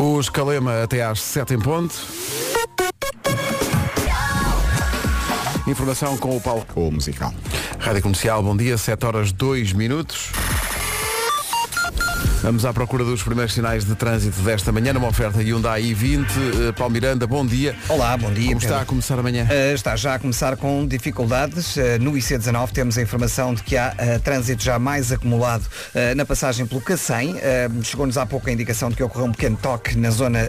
O Escalema até às 7 em ponto. Informação com o Paulo. O musical. Rádio Comercial, bom dia, 7 horas 2 minutos. Vamos à procura dos primeiros sinais de trânsito desta manhã numa oferta Hyundai i20. Uh, Paulo Miranda, bom dia. Olá, bom dia. Como está Pedro. a começar amanhã? Uh, está já a começar com dificuldades. Uh, no IC19 temos a informação de que há trânsito já mais acumulado na passagem pelo Cacém. Chegou-nos há pouco a indicação de que ocorreu um pequeno toque na zona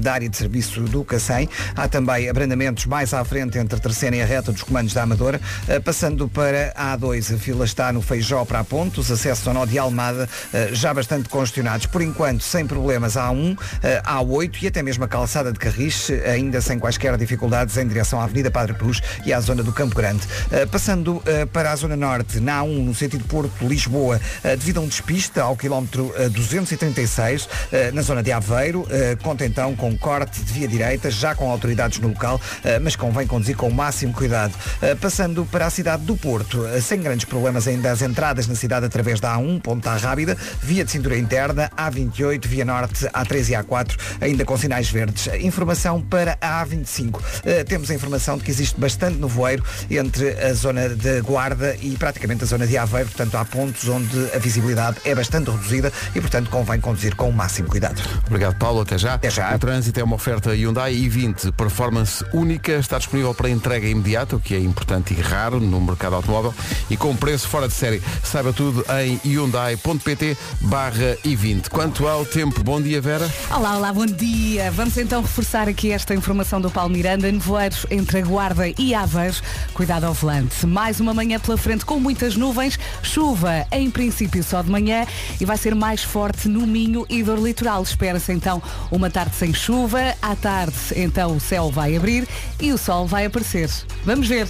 da área de serviço do Cacém. Há também abrandamentos mais à frente entre a terceira e a reta dos comandos da Amadora. Passando para a A2, a fila está no Feijó para a Ponte. Os acessos ao nó de Almada já bastante congestionados. Por enquanto, sem problemas, a A1, uh, a A8 e até mesmo a calçada de Carris, uh, ainda sem quaisquer dificuldades em direção à Avenida Padre Cruz e à zona do Campo Grande. Uh, passando uh, para a zona norte, na A1, no sentido Porto-Lisboa, devido a um despiste ao quilómetro uh, 236, uh, na zona de Aveiro, conta então com corte de via direita, já com autoridades no local, mas convém conduzir com o máximo cuidado. Passando para a cidade do Porto, sem grandes problemas ainda as entradas na cidade através da A1, Ponta Rábida, via de cintura interna, A28, via norte, A3 e A4, ainda com sinais verdes. Informação para a A25. Uh, temos a informação de que existe bastante nevoeiro entre a zona de Guarda e praticamente a zona de Aveiro, portanto há pontos onde a visibilidade é bastante reduzida e portanto convém conduzir com o máximo cuidado. Obrigado, Paulo. Até já. Até já. O trânsito é uma oferta Hyundai i20, performance única, está disponível para entrega imediata, o que é importante e raro no mercado automóvel, e com preço fora de série. Saiba tudo em hyundai.pt barra i20. Quanto ao tempo, bom dia, Vera. Olá, olá, bom dia. Vamos então reforçar aqui esta informação do Paulo Miranda. Nevoeiros entre a Guarda e Aveiros. Cuidado ao volante. Mais uma manhã pela frente com muitas nuvens. Chuva, em princípio, só de manhã. E vai ser mais forte no Minho e dor litoral. Espera-se então uma tarde sem chuva. À tarde, então, o céu vai abrir e o sol vai aparecer. Vamos ver.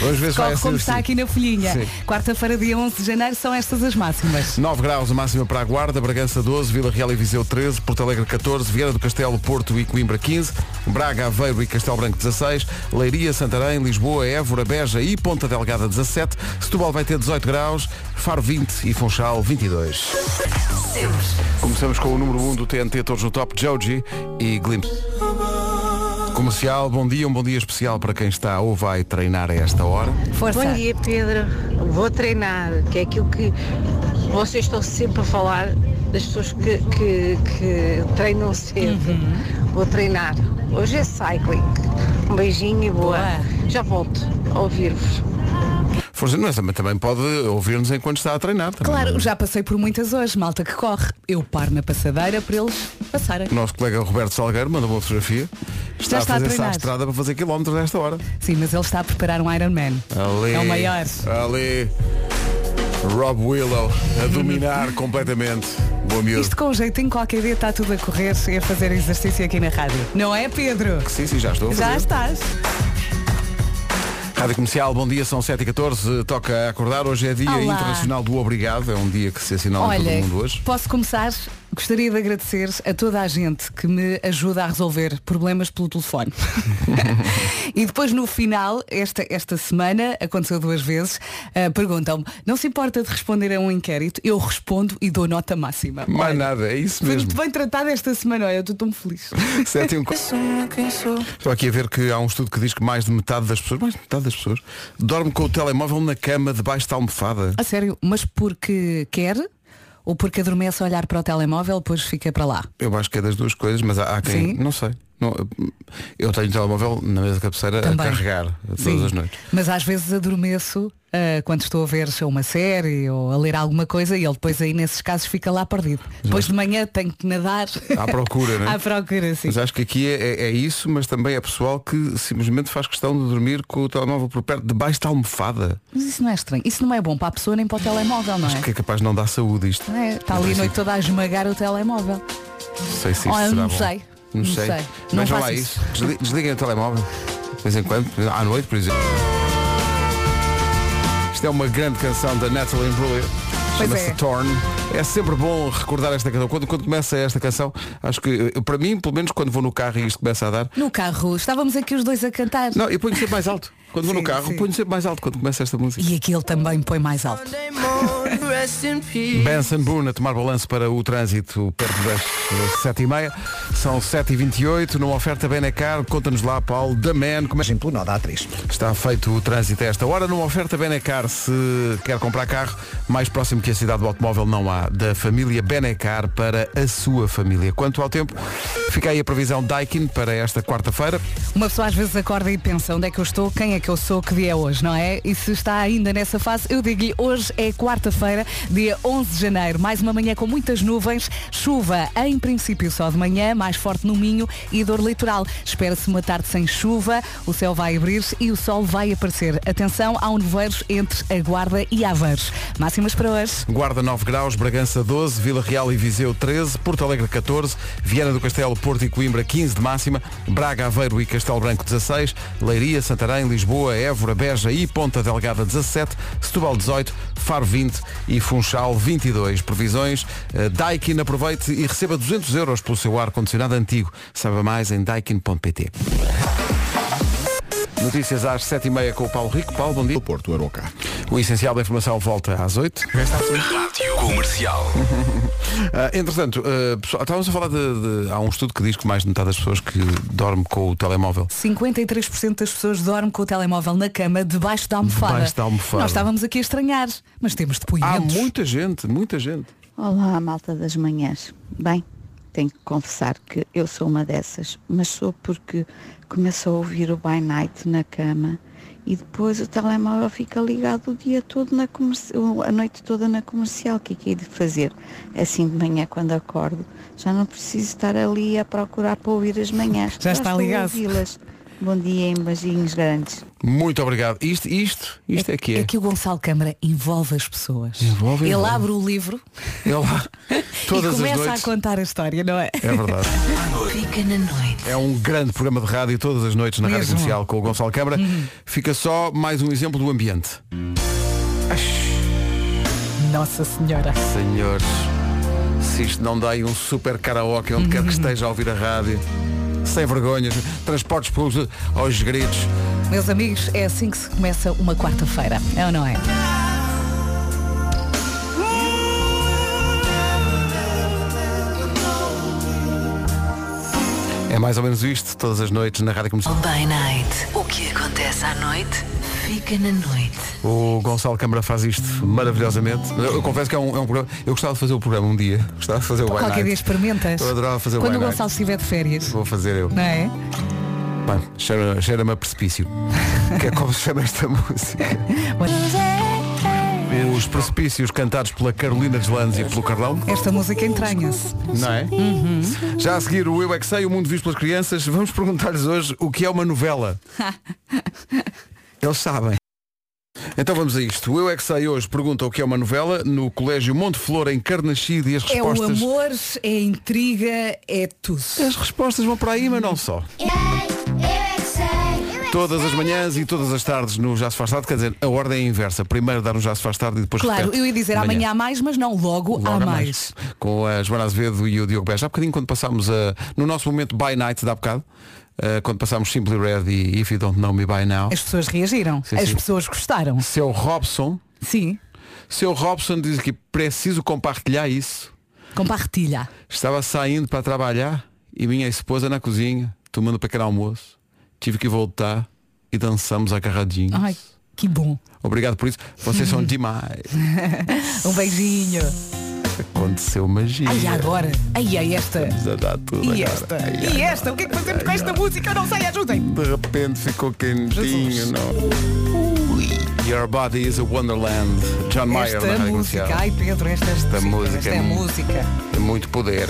Vamos ver se vai como está assim. aqui na folhinha. Quarta-feira, dia 11 de janeiro, são estas as máximas. 9 graus a máxima para a Guarda, Bragança 12, Vila Real e Viseu 13, Porto Alegre 14, Vieira do Castelo, Porto e Coimbra 15, Braga, Aveiro e Castelo Branco 16, Leiria, Santarém, Lisboa, Évora, Beja e Ponta Delgada 17, Setúbal vai ter 18 graus, Faro 20 e Funchal 22. Começamos com o número 1 do TNT Todos no Top, Joji e Glimpse. Comercial, bom dia, um bom dia especial para quem está ou vai treinar a esta hora. Força. Bom dia, Pedro. Vou treinar, que é aquilo que vocês estão sempre a falar das pessoas que, que, que treinam cedo. Vou treinar. Hoje é cycling. Um beijinho e boa. Boa. Já volto a ouvir-vos. Força, mas também, pode ouvir-nos enquanto está a treinar. também. Claro, já passei por muitas hoje, malta que corre. Eu paro na passadeira para eles passarem. O nosso colega Roberto Salgueiro mandou uma fotografia. Está, está a a fazer-se à treinar. estrada para fazer quilómetros nesta hora. Sim, mas ele está a preparar um Iron Man. Ali, É o maior. Ali. Rob Willow a dominar completamente. Boa miúdo. Isto com o jeitinho, qualquer dia está tudo a correr e a fazer exercício aqui na rádio. Não é, Pedro? Sim, sim, já estou Já estás. Rádio Comercial, bom dia, são 7h14, toca acordar. Hoje é Dia Olá. Internacional do Obrigado, é um dia que se assinala em todo Olha, mundo hoje. posso começar? Gostaria de agradecer a toda a gente que me ajuda a resolver problemas pelo telefone. e depois no final, esta, esta semana, aconteceu duas vezes, ah, perguntam-me, não se importa de responder a um inquérito? Eu respondo e dou nota máxima. Mais nada, é isso mesmo. muito bem tratada esta semana, olha, eu estou tão feliz. 7 e um... Estou aqui a ver que há um estudo que diz que mais de metade das pessoas, mais de metade das pessoas, dorme com o telemóvel na cama debaixo da almofada. A sério, mas porque quer ou porque adormece a olhar para o telemóvel, depois fica para lá? Eu acho que é das duas coisas, mas há, há quem. Sim. Não sei. Não, eu tenho o telemóvel na mesa de cabeceira Também. a carregar todas Sim. as noites. Mas às vezes adormeço ah, quando estou a ver uma série ou a ler alguma coisa e ele depois aí nesses casos fica lá perdido. Depois de manhã tenho que nadar À procura, não é? à procura, sim. Mas acho que aqui é, é- é isso, mas também é pessoal que simplesmente faz questão de dormir com o telemóvel por perto, debaixo da almofada. Mas isso não é estranho. Isso não é bom para a pessoa nem para o telemóvel, não Acho é? que é capaz de não dar saúde isto. É? Está ali a noite toda a esmagar o telemóvel. Sei se isto Olha, será não bom. sei. Não, sei. sei. Não Vejam lá isso. isso. Desli- Desliguem o telemóvel. De vez em quando. À noite, por exemplo. Isto é uma grande canção da Natalie Imbruglia. Chama-se é. Torn. É sempre bom recordar esta canção. Quando, quando começa esta canção, acho que, eh, para mim, pelo menos quando vou no carro e isto começa a dar. No carro, estávamos aqui os dois a cantar. Não, eu ponho sempre mais alto. Quando vou no carro, sim. ponho sempre mais alto quando começa esta música. E aquele também põe mais alto. Benson Boone a tomar balanço para o trânsito perto das eh, 7h30. São 7h28, numa oferta Benecar. Conta-nos lá, Paulo, da Man, como é Por exemplo, Noda A3. Está feito o trânsito a esta hora numa oferta Benecar. Se quer comprar carro, mais próximo que a cidade do automóvel não há. Da família Benecar para a sua família. Quanto ao tempo, fica aí a previsão Daikin para esta quarta-feira. Uma pessoa às vezes acorda e pensa onde é que eu estou, quem é que eu sou, que dia é hoje, não é? E se está ainda nessa fase, eu digo-lhe, hoje é quarta-feira, dia 11 de janeiro. Mais uma manhã com muitas nuvens, chuva em princípio só de manhã, mais forte no Minho e dor litoral. Espera-se uma tarde sem chuva, o céu vai abrir e o sol vai aparecer. Atenção, há um nevoeiros entre a Guarda e Aveiros. Máximas para hoje. Guarda 9 graus, Bragança 12, Vila Real e Viseu 13, Porto Alegre 14, Viana do Castelo, Porto e Coimbra 15 de máxima, Braga, Aveiro e Castelo Branco 16, Leiria, Santarém, Lisboa, Évora, Beja e Ponta Delgada 17, Setúbal 18, Faro 20 e Funchal 22. Previsões, eh, Daikin aproveite e receba 200 euros pelo seu ar-condicionado antigo. Saiba mais em daikin.pt. Notícias às 7h30 com o Paulo Rico. Paulo, bom dia. do Porto Aroca. O essencial da informação volta às 8. Rádio Comercial. Ah, entretanto, ah, pessoal, estávamos a falar de, de- Há um estudo que diz que mais de metade das pessoas que dorme com o telemóvel 53% das pessoas dormem com o telemóvel na cama debaixo da almofada. Debaixo da almofada. Nós estávamos aqui a estranhar, mas temos Há depoimentos. muita gente, muita gente. Olá, malta das manhãs. Bem, tenho que confessar que eu sou uma dessas, mas sou porque começo a ouvir o by night na cama e depois o telemóvel fica ligado o dia todo na comercial, a noite toda na comercial. O que é que é de fazer? Assim de manhã quando acordo, já não preciso estar ali a procurar para ouvir as manhãs. Já está estou a ligado. ouvi-las. Bom dia em beijinhos grandes. Muito obrigado. Isto, isto, isto é, que é. É que o Gonçalo Câmara envolve as pessoas. Envolve, Ele envolve. abre o livro Ele todas e as começa noites. a contar a história, não é? É verdade. Fica na noite. É um grande programa de rádio todas as noites na Rádio Mesmo. Comercial com o Gonçalo Câmara. Fica só mais um exemplo do ambiente. Nossa Senhora. Senhores, se isto não dá aí um super karaoke onde quer que esteja a ouvir a rádio, sem vergonhas, transportes públicos aos gritos. Meus amigos, é assim que se começa uma quarta-feira. É ou não é? É mais ou menos isto, todas as noites na Rádio Comercial. By night. O que acontece à noite, fica na noite. O Gonçalo Câmara faz isto maravilhosamente. Eu, eu confesso que é um, é um programa. Eu gostava de fazer o programa um dia. Gostava de fazer o By Qualquer dia experimentas. Eu adorava fazer o Quando By o Night. Gonçalo estiver de férias. Vou fazer eu. Não é? Bem, cheira- cheira-me a precipício. que é como se chama esta música. Os precipícios cantados pela Carolina Deslandes e pelo Carlão. Esta música entranha-se. Não é? Já a seguir o Eu é que sei, o mundo visto pelas crianças, vamos perguntar-lhes hoje o que é uma novela. Eles sabem. Então vamos a isto. O Eu é que sei hoje pergunta o que é uma novela no Colégio Monte Flor em Carnaxide e as É o respostas. amor, é a intriga, é tudo. As respostas vão para aí, mas não só. Todas as manhãs e todas as tardes no Já se faz tarde, quer dizer, a ordem é inversa. Primeiro dar um Já se faz tarde e depois Claro, repete eu ia dizer amanhã há mais, mas não, logo, Logo há mais. Com a Joana Azevedo e o Diogo Beja. Há bocadinho quando passámos a, no nosso momento By Night, dá bocado, eh, quando passámos Simply Red e If You Don't Know Me By Now, As pessoas reagiram, Sim, as sim. pessoas gostaram. seu Robson, Sim, seu Robson diz aqui, preciso compartilhar isso. com partilha. Estava saindo para trabalhar e minha esposa na cozinha, tomando um pequeno almoço. Tive que voltar e dançamos agarradinhos. Ai, que bom. Obrigado por isso. Vocês são demais. Um beijinho. Aconteceu magia. Ai, agora. Ai, ai, esta. Tudo E agora. esta? Ai, E esta? O que é que fazemos com esta música? Eu não sei, ajudem. De repente ficou quentinho, Jesus. não? Your Body is a Wonderland. John Mayer Esta na Rádio música. Comercial. Ai, Pedro, esta, esta música Esta é é música. É muito poder.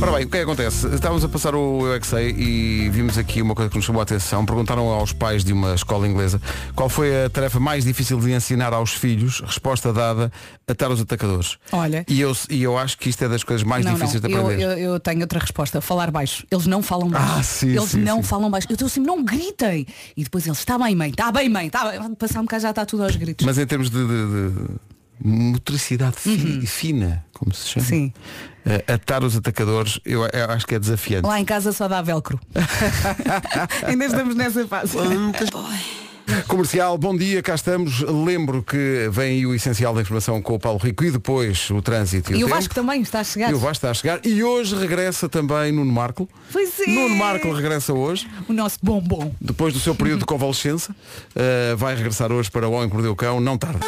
Ora bem, o que é que acontece? Estávamos a passar o Eu é sei e vimos aqui uma coisa que nos chamou a atenção. Perguntaram aos pais de uma escola inglesa qual foi a tarefa mais difícil de ensinar aos filhos. Resposta dada, atar os atacadores. Olha. E eu, e eu acho que isto é das coisas mais Não, difíceis não. de Eu, aprender. eu, eu tenho outra resposta. Falar baixo. Eles não falam baixo. Ah, sim, eles sim, não sim. falam baixo. Eu estou assim, não gritem. E depois eles, está bem, mãe, está bem, mãe, está bem. Passar um bocado já está tudo aos gritos. Mas em termos de, de- de motricidade fi- fina, como se chama, Uhum. Sim. eh, atar os atacadores, eu, eu acho que é desafiante. Lá em casa só dá velcro. Ainda estamos nessa fase. Comercial, bom dia, cá estamos. Lembro que vem aí o essencial da informação com o Paulo Rico e depois o trânsito e, E o tempo. Vasco também está a chegar. E o Vasco está a chegar. E hoje regressa também Nuno Marco. Pois é. Nuno Marco regressa hoje, O nosso bombom. depois do seu período de convalescença. Uh, vai regressar hoje para o Homem que Mordeu o Cão, não tarde.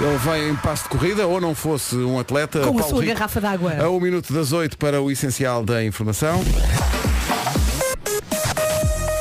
Ele vem em passo de corrida, ou não fosse um atleta. Com a Paulo sua Rico, garrafa d'água. A um minuto das oito para o essencial da informação.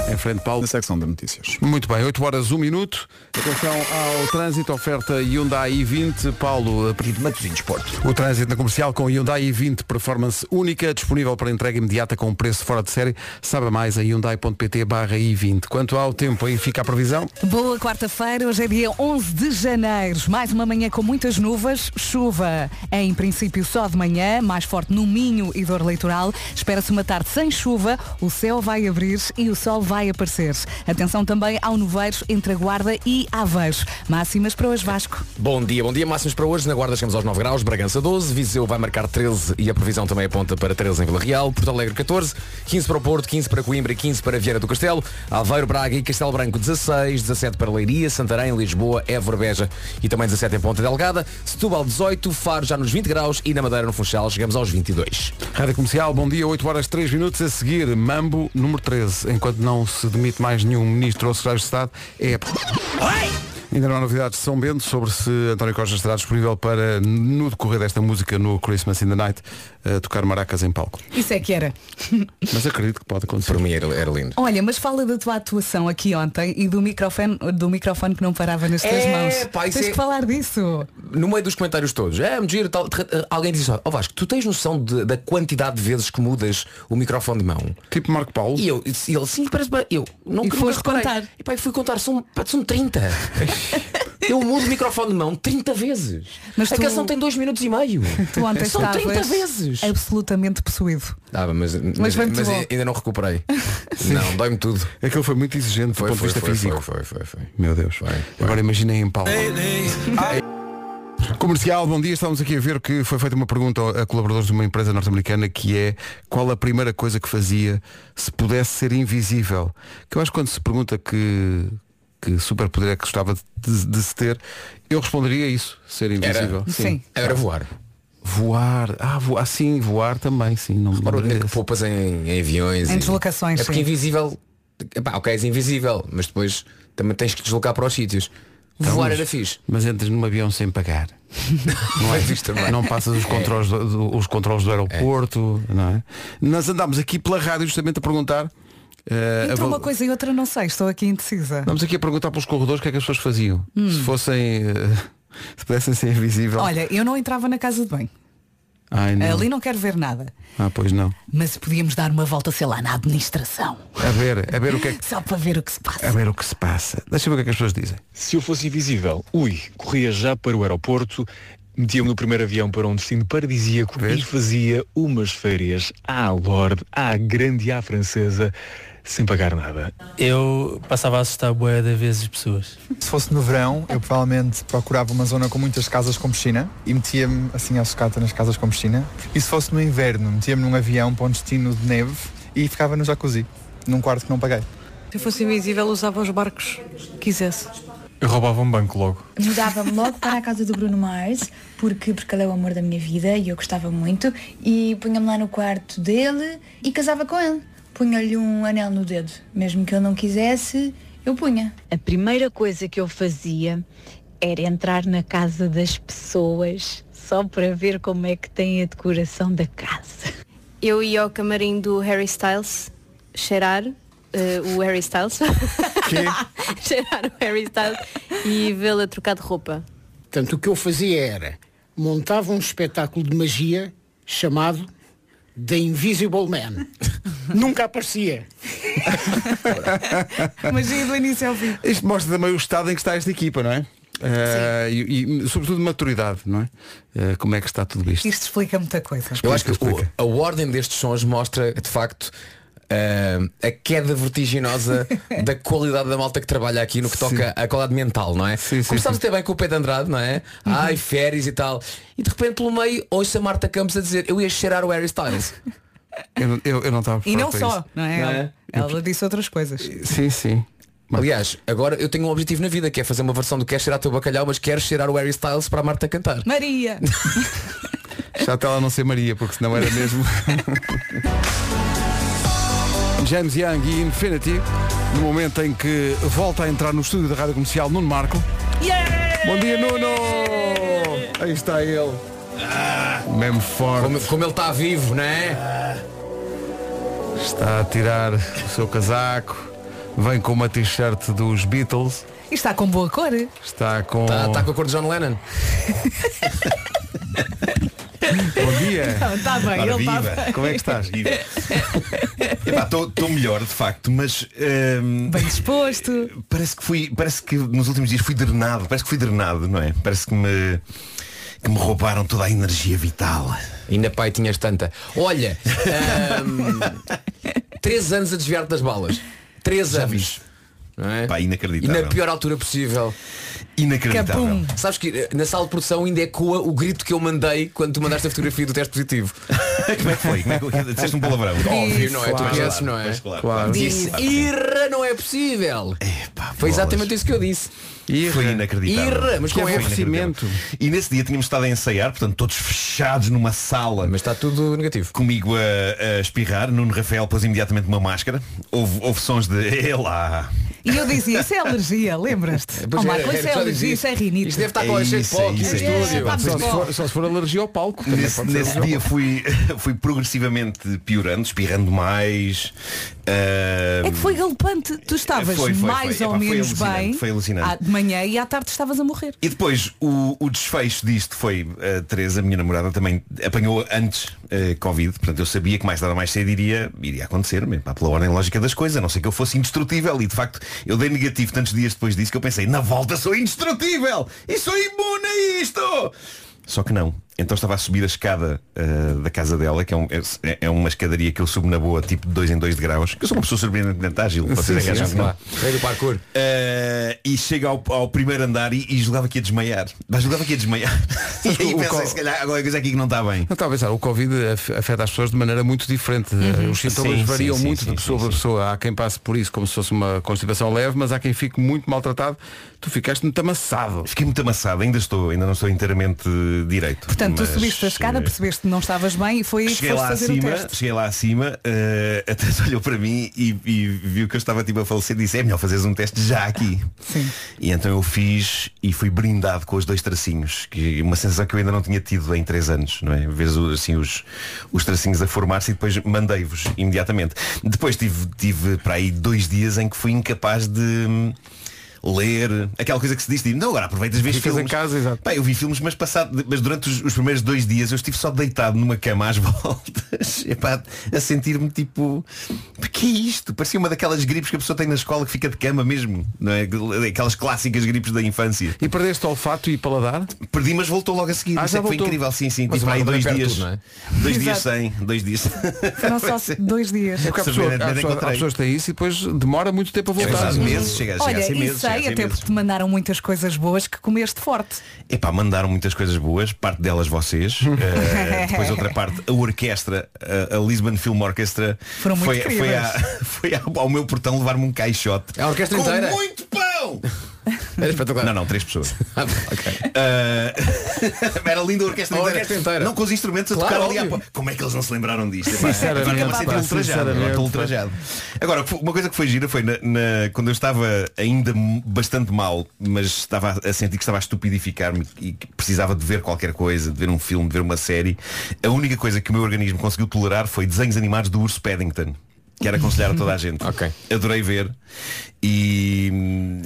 Em frente, Paulo. Na secção de notícias. Muito bem, 8 horas, 1 minuto. Atenção ao trânsito, oferta Hyundai i20. Paulo, a partir de Matosinhos Porto. O trânsito na comercial com Hyundai i20 Performance única, disponível para entrega imediata com um preço fora de série. Saiba mais em hyundai.pt barra i20. Quanto ao tempo, aí fica a previsão. Boa quarta-feira, hoje é dia 11 de janeiro. Mais uma manhã com muitas nuvens, chuva em princípio só de manhã, mais forte no Minho e dor Leitoral. Espera-se uma tarde sem chuva, o céu vai abrir e o sol vai aparecer. Atenção também ao nevoeiro entre a Guarda e Aveiros. Máximas para hoje, Vasco. Bom dia, bom dia. Máximos para hoje. Na Guarda chegamos aos 9 graus, Bragança 12, Viseu vai marcar 13 e a previsão também aponta para 13 em Vila Real, Porto Alegre 14, 15 para o Porto, 15 para Coimbra e 15 para Vieira do Castelo, Aveiro, Braga e Castelo Branco 16, 17 para Leiria, Santarém, Lisboa, Évora, Beja e também 17 em Ponta Delgada, Setúbal 18, Faro já nos 20 graus e na Madeira no Funchal chegamos aos 22. Rádio Comercial, bom dia, 8 horas 3 minutos. A seguir, Mambo número 13. Enquanto não se demite mais nenhum ministro ou secretário de Estado, é. Ainda não há novidades de São Bento sobre se António Costa estará disponível para, no decorrer desta música no Christmas in the Night, eh, tocar maracas em palco. Isso é que era. Mas acredito que pode acontecer. Para mim era, era lindo. Olha, mas fala da tua atuação aqui ontem e do microfone, do microfone que não parava nas tuas É, mãos. pá, Tens é- que falar disso. No meio dos comentários todos, é, me giro, tal, alguém diz, ó Vasco, tu tens noção de- da quantidade de vezes que mudas o microfone de mão? Tipo Marco Paulo. E eu, e ele, sim, parece bem. Eu não E nunca foste contar. E pá, fui contar, são, pá, são 30. eu mudo o microfone de mão 30 vezes. Mas a tu- canção tem 2 minutos e meio. Tu ontem São 30 estavas vezes. absolutamente possuído. Ah, mas, mas, mas bom. ainda não recuperei. não, dói-me tudo. Aquilo foi muito exigente do Foi, ponto de foi, vista foi, físico. foi, foi, foi, foi. Meu Deus. Foi, foi. Agora imaginem em palco. Comercial, bom dia. Estamos aqui a ver que foi feita uma pergunta a colaboradores de uma empresa norte-americana que é qual a primeira coisa que fazia se pudesse ser invisível. Que eu acho que quando se pergunta que, que superpoder é que gostava de, de se ter, eu responderia isso, ser invisível. Sim. Era voar. Voar. Ah, voar. sim, voar também, sim. Não, não Para diria que poupas em, em aviões. Em e- deslocações, É porque sim. invisível. Epá, ok, és invisível, mas depois também tens que deslocar para os sítios. Então, Voar era fixe. Mas entras num avião sem pagar. Não é também. Não passas os controles do, do- os controles do aeroporto, não é? Nós andámos aqui pela rádio justamente a perguntar. Eh, Entre a- uma coisa e outra não sei, estou aqui indecisa. Andamos aqui a perguntar pelos corredores o que é que as pessoas faziam. Hum. Se fossem. eh, se pudessem ser invisível. Olha, eu não entrava na casa de banho. Ai, não. Ali não quero ver nada. Ah, pois não. Mas podíamos dar uma volta, sei lá, na administração. A ver, a ver o que é que. Só para ver o que se passa. A ver o que se passa. Deixa eu ver o que é que as pessoas dizem. Se eu fosse invisível, ui, corria já para o aeroporto, metia-me no primeiro avião para um destino paradisíaco Vês? e fazia umas férias à Lorde, à grande e à francesa, sem pagar nada. Eu passava a assustar bué de vezes pessoas. Se fosse no verão, eu provavelmente procurava uma zona com muitas casas com piscina e metia-me assim à sucata nas casas com piscina. E se fosse no inverno, metia-me num avião para um destino de neve e ficava no jacuzzi, num quarto que não paguei. Se eu fosse invisível, usava os barcos que quisesse. Eu roubava um banco logo. Mudava-me logo para a casa do Bruno Mars, porque, porque ele é o amor da minha vida e eu gostava muito, e punha-me lá no quarto dele e casava com ele. Punha-lhe um anel no dedo, mesmo que ele não quisesse, eu punha. A primeira coisa que eu fazia era entrar na casa das pessoas só para ver como é que tem a decoração da casa. Eu ia ao camarim do Harry Styles cheirar eh, o Harry Styles. cheirar o Harry Styles e vê-lo a trocar de roupa. Portanto, o que eu fazia era montava um espetáculo de magia chamado The Invisible Man. Nunca aparecia. Magia do início ao fim. Isto mostra também o estado em que está esta equipa, não é? Eh, e, e, sobretudo maturidade, não é? Eh, como é que está tudo isto? Isto explica muita coisa. Eu acho que o- a ordem destes sons mostra, de facto, a queda vertiginosa da qualidade da malta que trabalha aqui no que toca à qualidade mental, não é? Começámos até bem com o Pedro Andrade, não é? Ai, férias e tal. E de repente pelo meio ouço a Marta Campos a dizer eu ia cheirar o Harry Styles. Eu, não- eu, eu não estava E não só, não é? Não Ela, é? ela disse outras coisas. Sim, sim. Aliás, agora eu tenho um objetivo na vida, que é fazer uma versão do Quer Cheirar Teu Bacalhau, mas quero cheirar o Harry Styles para a Marta cantar. Maria! Já até ela não ser Maria, porque senão era mesmo. James Young e Infinity, no momento em que volta a entrar no estúdio da Rádio Comercial Nuno Marco. Bom dia, Nuno! Aí está ele. Mesmo forte. Como, como ele está vivo, não é? Está a tirar o seu casaco. Vem com uma t-shirt dos Beatles. E está com boa cor. Está com. Está tá com a cor de John Lennon. Bom dia. Está bem, Ora, ele está bem. Como é que estás? Estou melhor, de facto, mas ehm, Bem disposto. parece que fui, parece que nos últimos dias fui drenado, parece que fui drenado, não é? Parece que me que me roubaram toda a energia vital. Ainda pai tinhas tanta. Olha, ahm, três anos a desviar-te das balas. Três Já anos. Não é? Pá, E inacreditável. na pior altura possível. Inacreditável. Capum. Sabes que eh, na sala de produção ainda ecoa o grito que eu mandei quando tu mandaste a fotografia do teste positivo. Como é que foi? Como é que disseste um palavrão? Óbvio, não é? Claro. tu conheces, não é? Claro, Claro. Disse, irra não é possível. Epá, Foi bolas. exatamente isso que eu disse. Foi inacreditável. Irra, mas Que com aborrecimento. E nesse dia tínhamos estado a ensaiar, portanto, todos fechados numa sala. Mas está tudo negativo. Comigo a, a espirrar, Nuno Rafael pôs imediatamente uma máscara. Houve, houve sons de Elá. E eu dizia, isso é alergia, lembras-te? Pois Oh, é, Marco, isso era é só alergia, isso é rinite. Isto deve estar É com cheio de pó é aqui no isso, é estúdio. isso. É, Só se, for, só se for alergia ao palco. Nesse, nesse dia fui, fui progressivamente piorando, espirrando mais. ah, É que foi galopante. Tu estavas Foi, foi, mais foi. ou Epá, menos bem foi alucinante. à- de manhã e à tarde estavas a morrer. E depois o, o desfecho disto foi a Teresa, a minha namorada, também apanhou antes eh, Covid, portanto eu sabia que mais ou mais cedo iria, iria acontecer, mesmo, pá, pela ordem lógica das coisas, a não sei que eu fosse indestrutível e de facto eu dei negativo tantos dias depois disso que eu pensei, na volta sou indestrutível e sou imune a isto! Só que não. Então estava a subir a escada eh, da casa dela, que é, um- é- é uma escadaria que eu subo na boa, tipo de 2 em 2 de graus, que eu sou uma pessoa surpreendentemente ágil, vocês sim, sim, que não. Vá, Rei do parkour. Uh, e chega ao, ao primeiro andar e, e julgava que ia desmaiar. Mas julgava que ia desmaiar. e aí o pensei, co- se calhar qualquer coisa aqui que não está bem. Não estava a pensar, o Covid af- afeta as pessoas de maneira muito diferente. Os sintomas Sim, sim, variam sim, muito sim, de pessoa sim, para sim. pessoa. Há quem passe por isso como se fosse uma constipação leve, mas há quem fique muito maltratado. Tu ficaste muito amassado. Fiquei muito amassado, ainda estou, ainda não estou inteiramente direito. Portanto, Mas, tu subiste a escada, eh, percebeste que não estavas bem e foi Cheguei lá acima, teste. cheguei lá acima, eh, a olhou para mim e, e viu que eu estava tipo a falecer e disse, é melhor fazeres um teste já aqui. Sim. E então eu fiz e fui brindado com os dois tracinhos, que é uma sensação que eu ainda não tinha tido em três anos, não é? Vês assim os, os tracinhos a formar-se e depois mandei-vos imediatamente. Depois tive, tive para aí dois dias em que fui incapaz de ler aquela coisa que se diz, tipo, não, agora aproveitas vês filmes. em casa, exato. Pá, eu vi filmes, mas passado, mas durante os, os primeiros dois dias eu estive só deitado numa cama às voltas, epá, a sentir-me tipo, "Pá, que é isto? Parecia uma daquelas gripes que a pessoa tem na escola que fica de cama mesmo, não é? Aquelas clássicas gripes da infância. E perdeste olfato e paladar? Perdi, mas voltou logo a seguir. Ah, Isso já é que foi incrível, sim, sim. Mas Tive o para aí dois dias. tudo, Dois dias sem, dois dias. Foram só dois dias. É porque há, pessoa, pessoa- pessoas têm isso e depois demora muito tempo a É voltar. meses, chega, chega Olha, a ser meses. A sei, ser até meses. porque te mandaram muitas coisas boas que comeste forte. Epá, mandaram muitas coisas boas, parte delas vocês. Eh, depois outra parte, a orquestra, a, a Lisbon Film Orchestra, Foram muito foi, foi, à- foi ao, ao meu portão levar-me um caixote. A orquestra com inteira? muito pão! Era espetacular. Não, não, três pessoas. ok. Eh, era linda a orquestra, A inteira. orquestra inteira. Não com os instrumentos a Claro, tocar ali à óbvio. Como é que eles não se lembraram disto? Sinceramente, a pá, ultrajado, ultrajado. Agora, uma coisa que foi gira foi na- na- quando eu estava ainda bastante mal, mas estava a sentir que estava a estupidificar-me e que precisava de ver qualquer coisa, de ver um filme, de ver uma série. A única coisa que o meu organismo conseguiu tolerar foi desenhos animados do Urso Paddington. Quero aconselhar a toda a gente. Ok. Adorei ver e,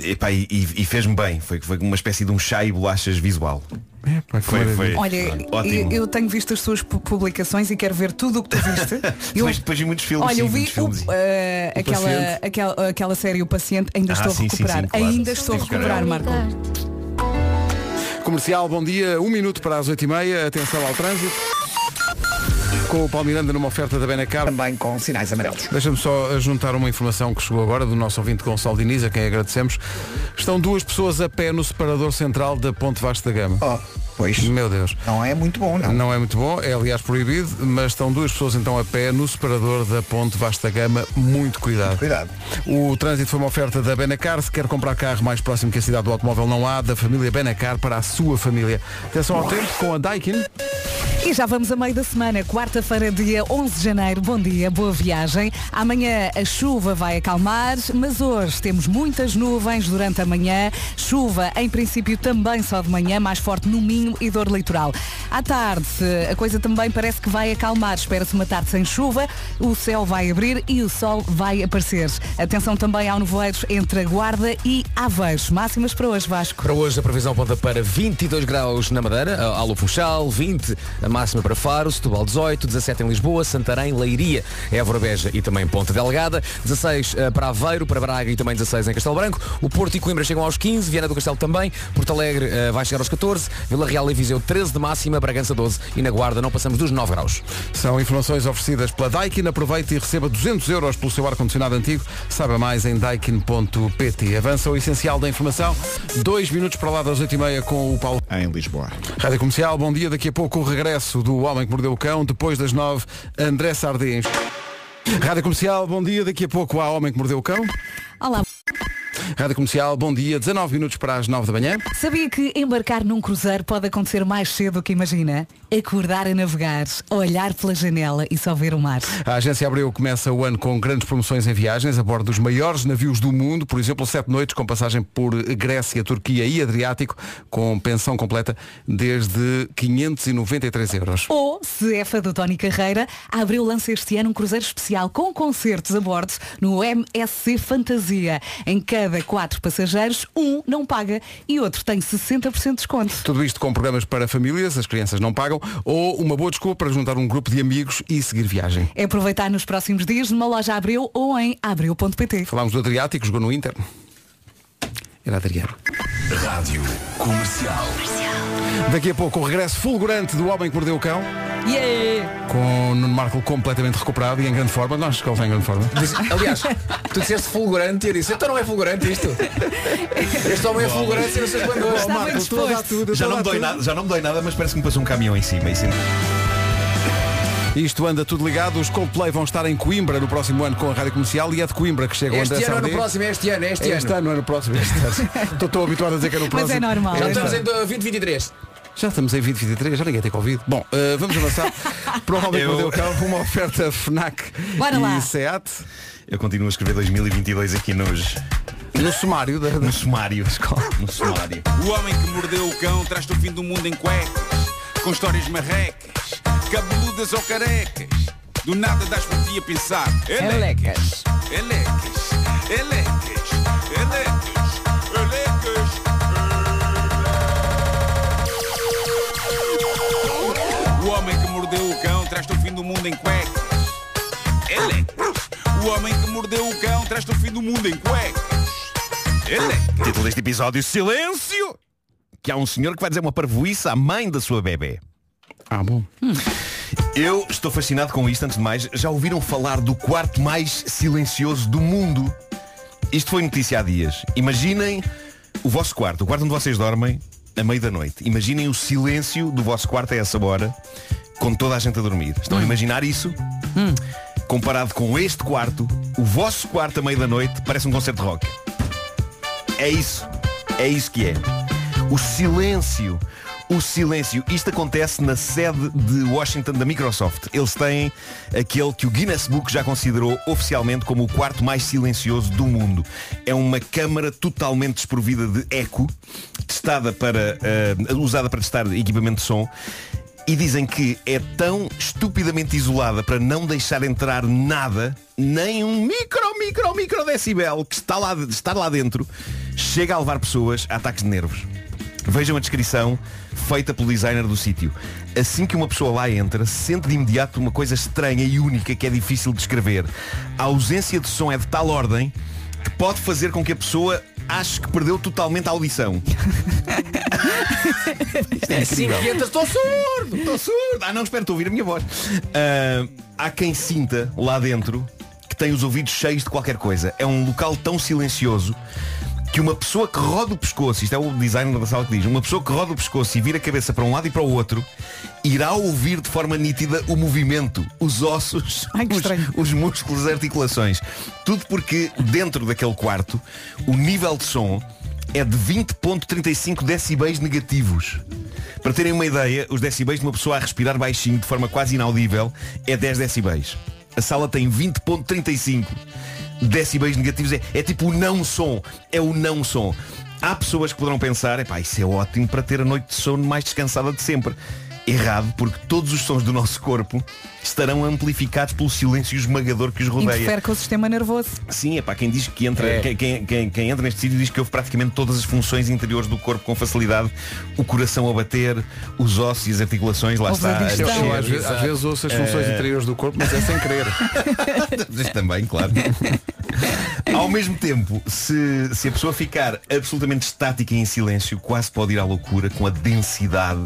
epá, e, e- e fez-me bem. Foi, foi uma espécie de um chá e bolachas visual. É, pá, que Foi, maravilha. foi. Olha, Ótimo. eu, eu tenho visto as tuas pu- publicações e quero ver tudo o que tu viste. Eu- Depois, depois vi muitos filmes. Olha, sim, eu vi muitos o, filmes. eh, aquela, Paciente. aquela, aquela série O Paciente, ainda Ah, estou a sim, sim, recuperar. sim, claro. Ainda estou a Sim, recuperar. Marco. Comercial, bom dia. Um minuto para as oito e meia. Atenção ao trânsito. Com o Palmiranda numa oferta da Benacar. Também com sinais amarelos. Deixa-me só juntar uma informação que chegou agora do nosso ouvinte Gonçalo Diniz, a quem agradecemos. Estão duas pessoas a pé no separador central da Ponte Vasta da Gama. Oh, pois. Meu Deus. Não é muito bom, não. Não é muito bom, é aliás proibido, mas estão duas pessoas então a pé no separador da Ponte Vasta Gama. Muito cuidado. Cuidado. O trânsito foi uma oferta da Benacar. Se quer comprar carro mais próximo que a cidade do automóvel não há, da família Benacar para a sua família. Atenção ao tempo com a Daikin. E já vamos a meio da semana, quarta-feira, dia 11 de janeiro. Bom dia, boa viagem. Amanhã a chuva vai acalmar, mas hoje temos muitas nuvens durante a manhã. Chuva, em princípio, também só de manhã, mais forte no Minho e dor litoral. À tarde, a coisa também parece que vai acalmar. Espera-se uma tarde sem chuva, o céu vai abrir e o sol vai aparecer. Atenção também ao nevoeiro entre a Guarda e Aveiros. Máximas para hoje, Vasco. Para hoje a previsão aponta para 22 graus na Madeira, Alô Funchal, 20 a máxima para Faro, Setúbal 18, 17 em Lisboa, Santarém, Leiria, Évora Beja e também Ponta Delgada, 16 eh, para Aveiro, para Braga e também 16 em Castelo Branco, o Porto e Coimbra chegam aos 15, Viana do Castelo também, Porto Alegre eh, vai chegar aos 14, Vila Real e Viseu 13 de máxima, Bragança 12 e na Guarda não passamos dos 9 graus. São informações oferecidas pela Daikin. Aproveite e receba 200 euros pelo seu ar-condicionado antigo. Saiba mais em daikin.pt. Avança o essencial da informação. Dois minutos para lá das 8h30 com o Paulo. Em Lisboa. Rádio Comercial, bom dia. Daqui a pouco o regresso do Homem que Mordeu o Cão. Depois das 9, André Sardins. Rádio Comercial, bom dia. Daqui a pouco há Homem que Mordeu o Cão. Olá. Rádio Comercial, bom dia. 19 minutos para as 9 da manhã. Sabia que embarcar num cruzeiro pode acontecer mais cedo do que imagina? Acordar a navegar, olhar pela janela e só ver o mar. A agência Abreu começa o ano com grandes promoções em viagens a bordo dos maiores navios do mundo, por exemplo, sete noites com passagem por Grécia, Turquia e Adriático, com pensão completa desde 593 euros. Ou, se é fã do Tony Carreira, a Abreu lança este ano um cruzeiro especial com concertos a bordo no MSC Fantasia. Em cada quatro passageiros, um não paga e outro tem 60% de desconto. Tudo isto com programas para famílias, as crianças não pagam, ou uma boa desculpa para juntar um grupo de amigos e seguir viagem. É aproveitar nos próximos dias numa loja Abreu ou em abreu.pt. Falámos do Adriático, jogou no Inter. Era Adriano. Rádio Comercial. Daqui a pouco o regresso fulgurante do Homem que Mordeu o Cão. Yeah! Com o Nuno Marco completamente recuperado e em grande forma. Nós que ele está em grande forma. Aliás, tu disseste fulgurante e eu disse, então não é fulgurante isto. Este homem é fulgurante e não sei quando. Tudo, Já não, me dói nada, já não me dói nada, mas parece que me passou um caminhão em cima. Isso Isto anda tudo ligado. Os Coldplay vão estar em Coimbra no próximo ano com a Rádio Comercial e é de Coimbra que chega o Este André ano é no Sardinha. próximo, é este ano, é este, Este ano. ano não é no próximo. Este ano. Estou tão habituado a dizer que é no Mas próximo. é normal. Já Este estamos ano. em 2023. Já estamos em 2023, já ninguém tem Covid. Bom, eh, vamos avançar. para o Homem que Eu- Mordeu o Cão, uma oferta FNAC Bora e lá. SEAT Eu continuo a escrever 2022 aqui nos, no sumário da, no sumário. No sumário. O homem que mordeu o cão traz-te o fim do mundo em cuecas, com histórias marrecas, cabeludas ou carecas. Do nada das por ti a pensar. Elecas, elecas, elecas, elecas, elecas. O mordeu o cão traz-te o fim do mundo em cuecas. Elecas. O homem que mordeu o cão traz-te o fim do mundo em cuecas. Elecas. Título deste episódio, Silêncio! Que há um senhor que vai dizer uma parvoíça à mãe da sua bebê. Ah, bom. Eu estou fascinado com isto, antes de mais. Já ouviram falar do quarto mais silencioso do mundo? Isto foi notícia há dias. Imaginem o vosso quarto, o quarto onde vocês dormem, a meio da noite. Imaginem o silêncio do vosso quarto a essa hora, com toda a gente a dormir. Estão a imaginar isso? Comparado com este quarto, o vosso quarto a meio da noite parece um concerto de rock. É isso. É isso que é. O silêncio. O silêncio. Isto acontece na sede de Washington da Microsoft. Eles têm aquele que o Guinness Book já considerou oficialmente como o quarto mais silencioso do mundo. É uma câmara totalmente desprovida de eco, testada para, eh, usada para testar equipamento de som. E dizem que é tão estupidamente isolada para não deixar entrar nada, nem um micro, micro, micro decibel que está lá, estar lá dentro, chega a levar pessoas a ataques de nervos. Vejam a descrição feita pelo designer do sítio. Assim que uma pessoa lá entra, sente de imediato uma coisa estranha e única que é difícil de descrever. A ausência de som é de tal ordem que pode fazer com que a pessoa acho que perdeu totalmente a audição. É Assim incrível. que entra, estou surdo! Estou surdo! Ah não, espera, estou a ouvir a minha voz. Ah, há quem sinta lá dentro que tem os ouvidos cheios de qualquer coisa. É um local tão silencioso que uma pessoa que roda o pescoço, isto é o designer da sala que diz, uma pessoa que roda o pescoço e vira a cabeça para um lado e para o outro, irá ouvir de forma nítida o movimento, os ossos, os, os músculos, as articulações. Tudo porque dentro daquele quarto o nível de som é de 20.35 decibéis negativos. Para terem uma ideia, os decibéis de uma pessoa a respirar baixinho de forma quase inaudível é 10 decibéis. A sala tem 20.35 decibéis negativos. É, é tipo o não som. É o não som. Há pessoas que poderão pensar, epá, isso é ótimo para ter a noite de sono mais descansada de sempre. Errado, porque todos os sons do nosso corpo estarão amplificados pelo silêncio esmagador que os rodeia. Interfere com o sistema nervoso. Sim, é para quem diz que entra, É. quem, quem- quem- quem entra neste sítio diz que ouve praticamente todas as funções interiores do corpo com facilidade, o coração a bater, os ossos e as articulações, lá está. Eu, descer. às vezes- às vezes ouço as funções Eh, interiores do corpo, mas é sem querer. Mas também, claro. Ao mesmo tempo, se, se a pessoa ficar absolutamente estática e em silêncio, quase pode ir à loucura com a densidade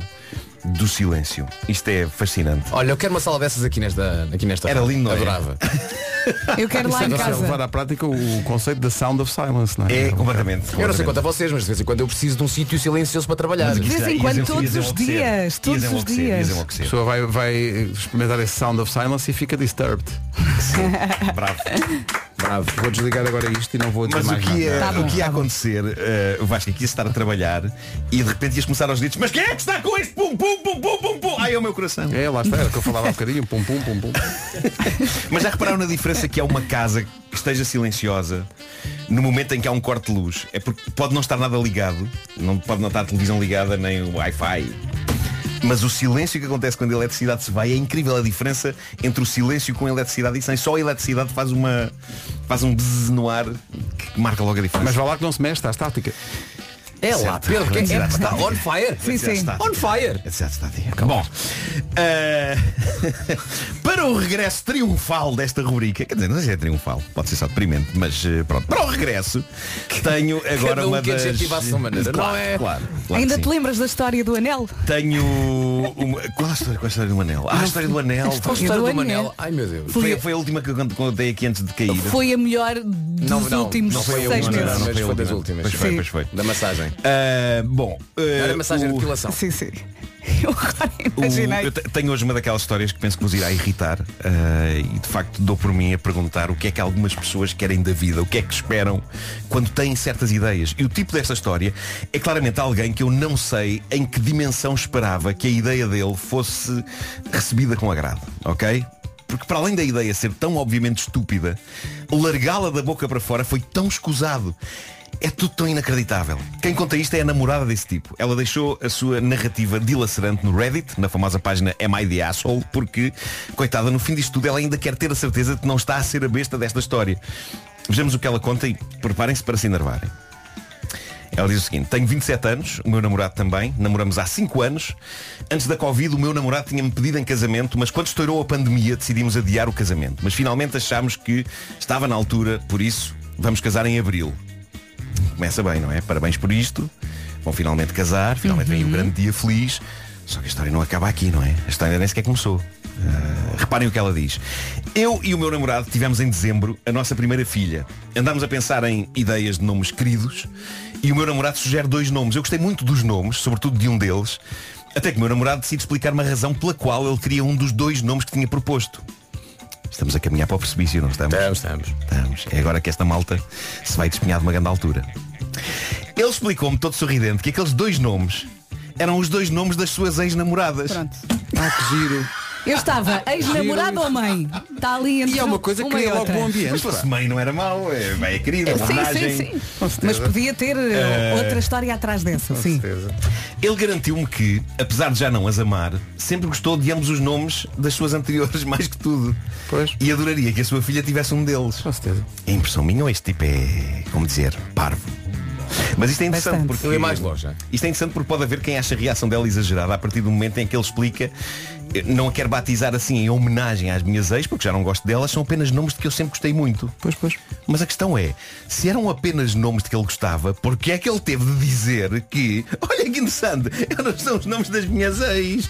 do silêncio. Isto é fascinante. Olha, eu quero uma sala dessas aqui nesta, aqui nesta Era lindo, não é? Adorava. Eu quero lá em Isso é casa. levar à prática o conceito da sound of silence, não é? É completamente. Eu não sei quanto a vocês, mas de vez em quando eu preciso de um sítio silencioso para trabalhar. De vez em quando, todos os dias. Todos os dias. A pessoa vai, vai experimentar esse sound of silence e fica disturbed. Bravo. Bravo. Vou desligar agora isto e não vou dizer Mas o mais que, nada. ia, Tá o que ia acontecer, eh, o Vasco aqui ia estar a trabalhar e de repente ias começar aos gritos, mas quem é que está com este pum pum pum pum pum pum? Ai é o meu coração. É, lá está, era o que eu falava há bocadinho, pum pum pum pum. Mas já repararam na diferença que é uma casa que esteja silenciosa no momento em que há um corte de luz? É porque pode não estar nada ligado, não pode não estar a televisão ligada nem o Wi-Fi. Mas o silêncio que acontece quando a eletricidade se vai é incrível a diferença entre o silêncio com a eletricidade e sem. Só a eletricidade faz uma faz um bzz no ar que marca logo a diferença. Mas vá lá que não se mexe, está estática. É lá. Pedro, que é, está on fire. Sim, sim. On fire. Estática. Bom, eh, para o regresso triunfal desta rubrica, quer dizer, não sei se é triunfal, pode ser só deprimente, mas eh, pronto, para o regresso tenho agora Cada um uma que das... claro, não é? Claro, claro Ainda te lembras da história do anel? Tenho uma... Qual é a história, qual é a história do anel? Ah, a história do anel. A história do Manel? Ai meu Deus. Foi, foi a última que eu cont- contei aqui antes de cair. Foi a melhor dos Não, não, últimos não foi a seis última, meses. não, mas foi foi das última. últimas. Pois foi, pois foi. Da massagem. Ah, bom, Não eh, era massagem de o- depilação. Sim, sim. Eu agora O- imaginei. eu te- tenho hoje uma daquelas histórias que penso que vos irá irritar eh, e de facto dou por mim a perguntar o que é que algumas pessoas querem da vida, o que é que esperam quando têm certas ideias. E o tipo desta história é claramente alguém que eu não sei em que dimensão esperava que a ideia dele fosse recebida com agrado, ok? Porque para além da ideia ser tão obviamente estúpida, largá-la da boca para fora foi tão escusado. É tudo tão inacreditável. Quem conta isto é a namorada desse tipo. Ela deixou a sua narrativa dilacerante no Reddit, na famosa página Am I the Asshole, porque, coitada, no fim disto tudo ela ainda quer ter a certeza de que não está a ser a besta desta história. Vejamos o que ela conta e preparem-se para se enervarem. Ela diz o seguinte, tenho 27 anos, o meu namorado também, namoramos há 5 anos. Antes da Covid o meu namorado tinha-me pedido em casamento, mas quando estourou a pandemia decidimos adiar o casamento. Mas finalmente achámos que estava na altura, por isso vamos casar em Abril. Começa bem, não é? Parabéns por isto. Vão finalmente casar, finalmente vem o grande dia feliz. Só que a história não acaba aqui, não é? A história nem sequer começou. Ah, reparem o que ela diz. Eu e o meu namorado tivemos em dezembro a nossa primeira filha. Andámos a pensar em ideias de nomes queridos e o meu namorado sugere dois nomes. Eu gostei muito dos nomes, sobretudo de um deles, até que o meu namorado decide explicar uma razão pela qual ele queria um dos dois nomes que tinha proposto. Estamos a caminhar para o precipício, não estamos? Estamos, estamos. Estamos. É agora que esta malta se vai despenhar de uma grande altura. Ele explicou-me todo sorridente que aqueles dois nomes eram os dois nomes das suas ex-namoradas. Pronto. Ah, que giro. Eu estava ex-namorado ou mãe? Está ali entre E é uma coisa que cria e logo outra. bom ambiente. Mas se fosse mãe não era mau, é, bem, é querida, uma Sim, homenagem. sim, sim. Mas podia ter uh, outra história atrás dessa, sim. Ele garantiu-me que, apesar de já não as amar, sempre gostou de ambos os nomes das suas anteriores mais que tudo. Pois. E adoraria que a sua filha tivesse um deles. Com certeza. É impressão minha ou este tipo é, como dizer, parvo? Mas isto é interessante Bastante. porque Eu ia mais é? Isto é interessante porque pode haver quem acha a reação dela exagerada a partir do momento em que ele explica não a quero batizar assim em homenagem às minhas ex, porque já não gosto delas, são apenas nomes de que eu sempre gostei muito. Pois, pois. Mas a questão é, se eram apenas nomes de que ele gostava, porque é que ele teve de dizer que, olha que interessante, não são os nomes das minhas ex?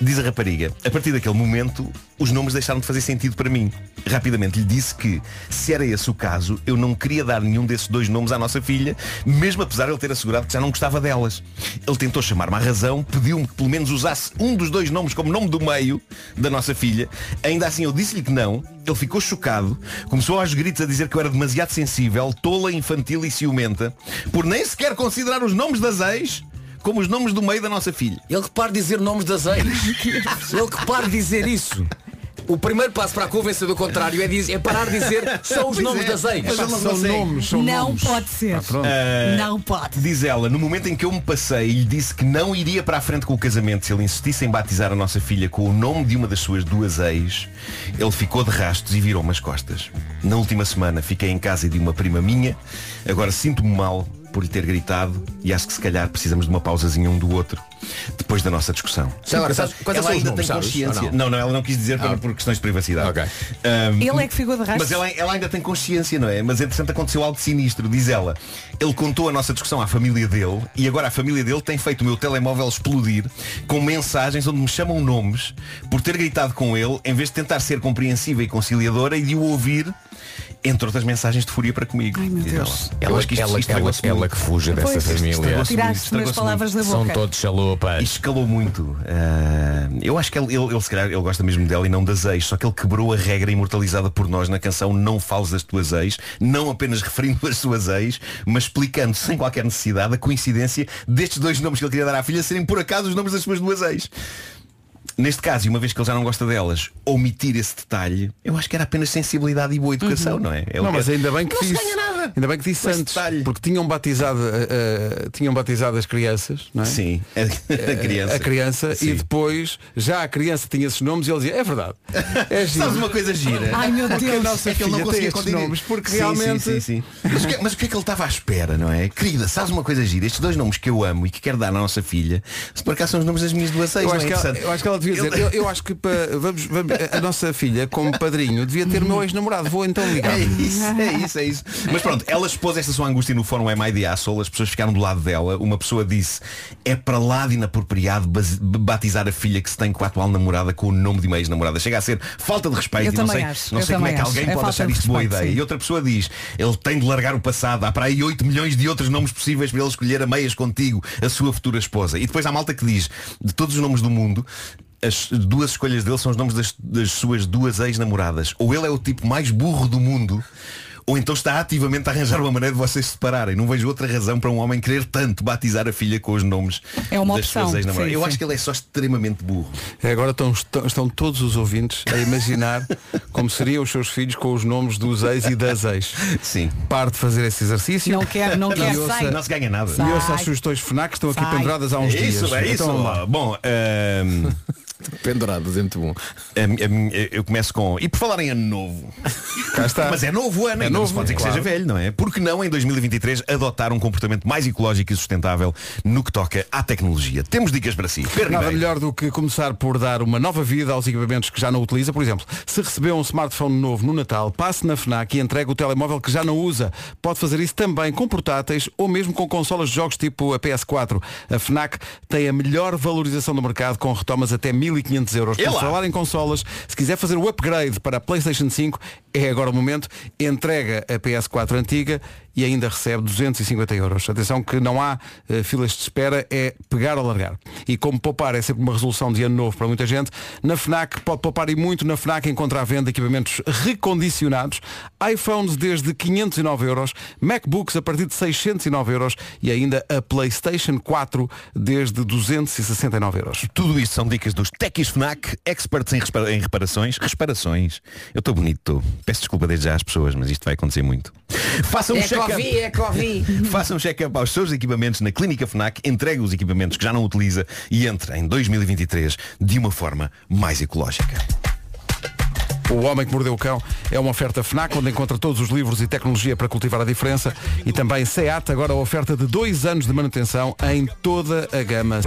Diz a rapariga, a partir daquele momento, os nomes deixaram de fazer sentido para mim. Rapidamente lhe disse que, se era esse o caso, eu não queria dar nenhum desses dois nomes à nossa filha, mesmo apesar de ele ter assegurado que já não gostava delas. Ele tentou chamar-me à razão, pediu-me que pelo menos usasse um dos dois nomes como nome do meio da nossa filha. Ainda assim eu disse-lhe que não. Ele ficou chocado, começou aos gritos a dizer que eu era demasiado sensível, tola, infantil e ciumenta, por nem sequer considerar os nomes das ex como os nomes do meio da nossa filha. Ele que para de dizer nomes das ex. Ele que para de dizer isso. O primeiro passo para a convencer do contrário é, dizer, é parar de dizer são os Pois nomes é. das ex. Mas São nomes, são não nomes. pode ser. Ah. Ah, não pode. Diz ela, no momento em que eu me passei e lhe disse que não iria para a frente com o casamento se ele insistisse em batizar a nossa filha com o nome de uma das suas duas ex, ele ficou de rastos e virou-me as costas. Na última semana fiquei em casa de uma prima minha, agora sinto-me mal por lhe ter gritado e acho que se calhar precisamos de uma pausazinha um do outro depois da nossa discussão. Já agora, sabes quais ela ainda nomes, tem consciência. Não? não? não, ela não quis dizer por, Ah. por questões de privacidade. Um, Ele é que ficou de rastos. Mas ela, ela ainda tem consciência, não é? Mas entretanto aconteceu algo sinistro, diz ela. Ele contou a nossa discussão à família dele e agora a família dele tem feito o meu telemóvel explodir com mensagens onde me chamam nomes por ter gritado com ele em vez de tentar ser compreensiva e conciliadora e de o ouvir, entre outras mensagens de fúria para comigo. Ai, meu Deus. Eu Ela- isto ela- ela- que fuja dessa Pois, família. as estragou-se palavras muito. da boca. São todos chalupas. E escalou muito. Ah, eu acho que ele, ele, ele, se calhar, ele gosta mesmo dela e não das ex, só que ele quebrou a regra imortalizada por nós na canção Não Fales das Tuas Ex, não apenas referindo as suas ex, mas explicando sem qualquer necessidade a coincidência destes dois nomes que ele queria dar à filha serem por acaso os nomes das suas duas ex. Neste caso, e uma vez que ele já não gosta delas, omitir esse detalhe, eu acho que era apenas sensibilidade e boa educação, Uhum. não é? É não, mas ainda bem que não se disse. ganha nada. Ainda bem que disse antes. Porque tinham batizado, eh, eh, tinham batizado as crianças, não é? Sim, a, a criança. A criança Sim. e depois já a criança tinha esses nomes e ele dizia, é verdade. É. Sabes uma coisa gira? Ai, meu Porque Deus. a nossa É que ele não conseguia estes continuar. nomes, porque Sim, realmente sim, sim, sim. Mas, o que, mas o que é que ele estava à espera, não é? Querida, sabes uma coisa gira? Estes dois nomes que eu amo e que quero dar à nossa filha, se por acaso são os nomes das minhas duas ex, Eu não acho, é que ela, eu acho que ela devia dizer, eu, eu acho que para, vamos, vamos- a nossa filha, como padrinho, devia ter o meu ex-namorado. Vou então ligar. É isso, é isso, é isso. Mas pronto, ela expôs esta sua angústia no fórum Am I the Asshole, as pessoas ficaram do lado dela. Uma pessoa disse, é para lá de inapropriado batizar a filha que se tem com a atual namorada com o nome de uma ex-namorada. Chega a ser falta de respeito Eu e não sei, acho, não eu sei como é que alguém É pode achar isto boa respeito, ideia. sim. E outra pessoa diz, ele tem de largar o passado. Há para aí 8 milhões de outros nomes possíveis para ele escolher a meias contigo, a sua futura esposa. E depois há malta que diz, de todos os nomes do mundo, as duas escolhas dele são os nomes das, das suas duas ex-namoradas. Ou ele é o tipo mais burro do mundo, ou então está ativamente a arranjar uma maneira de vocês se separarem. Não vejo outra razão para um homem querer tanto batizar a filha com os nomes É uma das opção. suas ex-namoradas. Sim, Eu sim. acho que ele é só extremamente burro. Agora estão, estão, estão todos os ouvintes a imaginar como seriam os seus filhos com os nomes dos ex e das ex. Sim. Pare de fazer esse exercício. Não quer, não quer, ouça-. Não se ganha nada. E ouça as sugestões FNAC que estão aqui Sai. penduradas há uns é dias. isso, é isso. Então, vamos lá. Bom, ahm, Pendurados, é muito bom. a- a- eu começo com. E por falar em ano novo. Cá está. Mas é novo ano, É não novo, se pode dizer que claro. seja velho, não é? Porque não, em 2023, adotar um comportamento mais ecológico e sustentável no que toca à tecnologia. Temos dicas para si. Pedro Nada Ribeiro. melhor do que começar por dar uma nova vida aos equipamentos que já não utiliza. Por exemplo, se recebeu um smartphone novo no Natal, passe na FNAC e entregue o telemóvel que já não usa. Pode fazer isso também com portáteis ou mesmo com consolas de jogos tipo a PS4. A FNAC tem a melhor valorização do mercado com retomas até 1500 euros. Por falar em consolas, se quiser fazer o upgrade para a PlayStation 5, é agora o momento. Entrega a PS4 antiga e ainda recebe 250 euros. Atenção que não há eh, filas de espera, é pegar ou largar. E como poupar é sempre uma resolução de ano novo para muita gente, na FNAC pode poupar e muito. Na FNAC encontra à venda equipamentos recondicionados, iPhones desde 509 euros, MacBooks a partir de 609 euros e ainda a PlayStation 4 desde 269 euros. Tudo isto são dicas dos Techies FNAC, experts em, respa- em reparações. Reparações. Eu estou bonito, estou. Peço desculpa desde já às pessoas, mas isto vai acontecer muito. Façam um É check-up. Covid, é Covid. Façam um check-up aos seus equipamentos na Clínica FNAC, entregue os equipamentos que já não utiliza e entre em 2023 de uma forma mais ecológica. O Homem que Mordeu o Cão é uma oferta FNAC onde encontra todos os livros e tecnologia para cultivar a diferença e também SEAT, agora a oferta de dois anos de manutenção em toda a gama.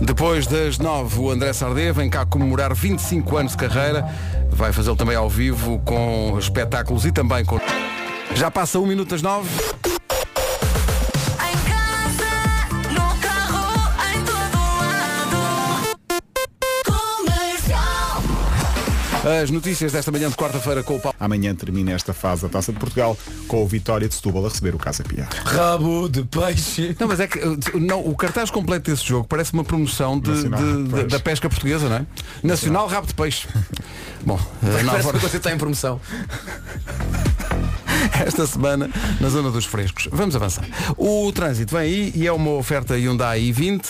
Depois das nove, o André Sardé vem cá comemorar 25 anos de carreira. Vai fazê-lo também ao vivo com espetáculos e também com. Já passa um minuto das nove. As notícias desta manhã de quarta-feira com o Paulo. Amanhã termina esta fase da Taça de Portugal com o Vitória de Setúbal a receber o Casa Pia. Rabo de peixe. Não, mas é que uh, não, o cartaz completo desse jogo parece uma promoção de- Nacional, de- de- da pesca portuguesa, não é? Nacional Rabo de Peixe. Bom, uh, Parece nove que horas- você está em promoção. esta semana na zona dos frescos. Vamos avançar. O trânsito vem aí e é uma oferta Hyundai i20.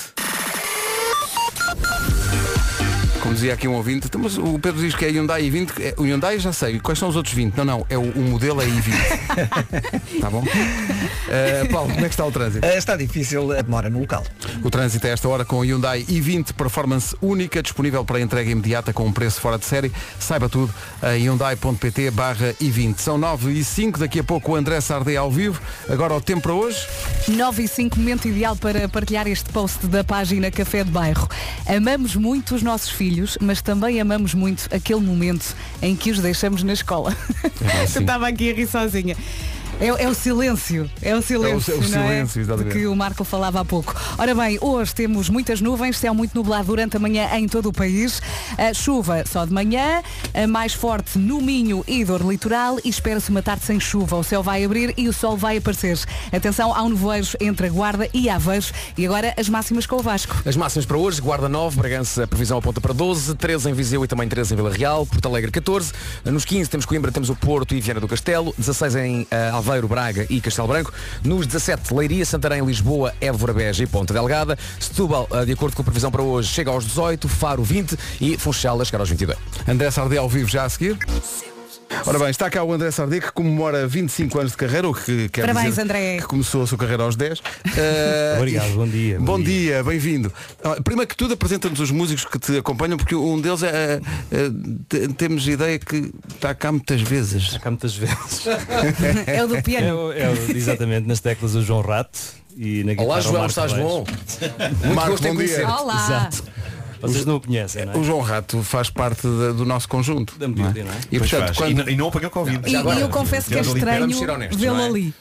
Como dizia aqui um ouvinte, então, mas o Pedro diz que é Hyundai i20. é- O Hyundai já sei. Quais são os outros 20? Não, não. É o, o modelo é i20. tá bom? Uh, Paulo, como é que está o trânsito? Eh, Está difícil, a demora no local. O trânsito a esta hora com o Hyundai i20 Performance única, disponível para entrega imediata com um preço fora de série. Saiba tudo em hyundai.pt barra i20. São 9 e 5, daqui a pouco o André Sardé ao vivo. Agora o tempo para hoje. 9 e 5, momento ideal para partilhar este post da página Café de Bairro. Amamos muito os nossos filhos, mas também amamos muito aquele momento em que os deixamos na escola. É Eu estava aqui a rir sozinha. É, é o silêncio, é o silêncio, É o- é o não silêncio, é? exatamente. Que o Marco falava há pouco. Ora bem, hoje temos muitas nuvens, céu muito nublado durante a manhã em todo o país. A chuva só de manhã, a mais forte no Minho e dor litoral e espera-se uma tarde sem chuva. O céu vai abrir e o sol vai aparecer. Atenção ao nevoeiro entre a Guarda e Aveiro. E agora as máximas com o Vasco. As máximas para hoje, Guarda 9, Bragança, previsão aponta para 12, 13 em Viseu e também 13 em Vila Real, Porto Alegre 14, nos 15 temos Coimbra, temos o Porto e Viana do Castelo, 16 em eh, Aveiro, Braga e Castelo Branco, nos 17 Leiria, Santarém, Lisboa, Évora, Beja e Ponta Delgada, Setúbal, eh, de acordo com a previsão para hoje, chega aos 18, Faro 20 e Funchal a chegar aos 22. André Sardé ao vivo já a seguir. Ora bem, está cá o André Sardé que comemora 25 anos de carreira, o que quer Parabéns, dizer André. que começou a sua carreira aos 10. Eh, Obrigado, bom dia. Bom dia, bem-vindo. Ah, Primeiro que tudo, apresenta-nos os músicos que te acompanham, porque um deles é. te- temos ideia que está cá muitas vezes. Está cá muitas vezes. É o do piano. É, é o- exatamente, nas teclas o João Rato e na guitarra Olá, João, estás bom? Muito Marco, gosto bom dia. Olá. Exato. Vocês não o conhecem, não é? O João Rato faz parte da- do nosso conjunto. Da medida, não é? E Pois portanto, faz. quando... E não- e não apanhou Covid. E, Já agora, e eu confesso que é estranho vamos ser honestos, vê-lo não é? ali.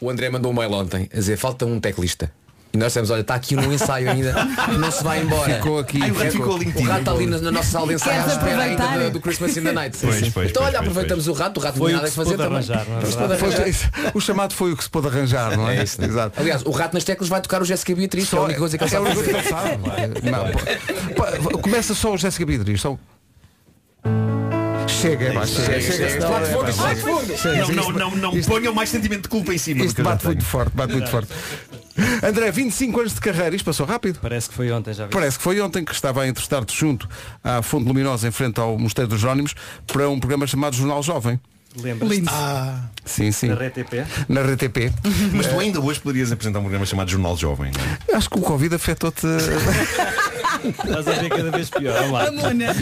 O André mandou um mail ontem a dizer falta um teclista. Nós dissemos, olha, está aqui no ensaio ainda, não se vai embora. Ficou aqui. Ai, o rato ficou ali O rato está ali na, na nossa sala de ensaio à espera ainda do, do Christmas in the Night. Pois, pois, então pois, olha, pois, aproveitamos o rato, o rato Foi não nada a fazer também. arranjar, é Foi o chamado foi o que se pôde arranjar, não é? isso. Exato. Aliás, o rato nas teclas vai tocar o Jéssica Beatriz, que é a única coisa que ele é a sabe Começa só o Jéssica Beatriz. Só... Chega, pá, chega, chega, senão Bate é, fundo, bate chega. fundo. Não, não, não, não ponham mais sentimento de culpa em cima Isto bate muito forte, bate muito forte. André, 25 anos de carreira, isto passou rápido. Parece que foi ontem, já vi. Parece que foi ontem que estava a entrevistar-te junto à Fonte Luminosa em frente ao Mosteiro dos Jónimos para um programa chamado Jornal Jovem. Lembras? Lindo. Sim, sim. Da RTP? Na RTP. Mas tu ainda hoje poderias apresentar um programa chamado Jornal Jovem. não é? Acho que o Covid afetou-te. Estás a ver cada vez pior. Vamos lá.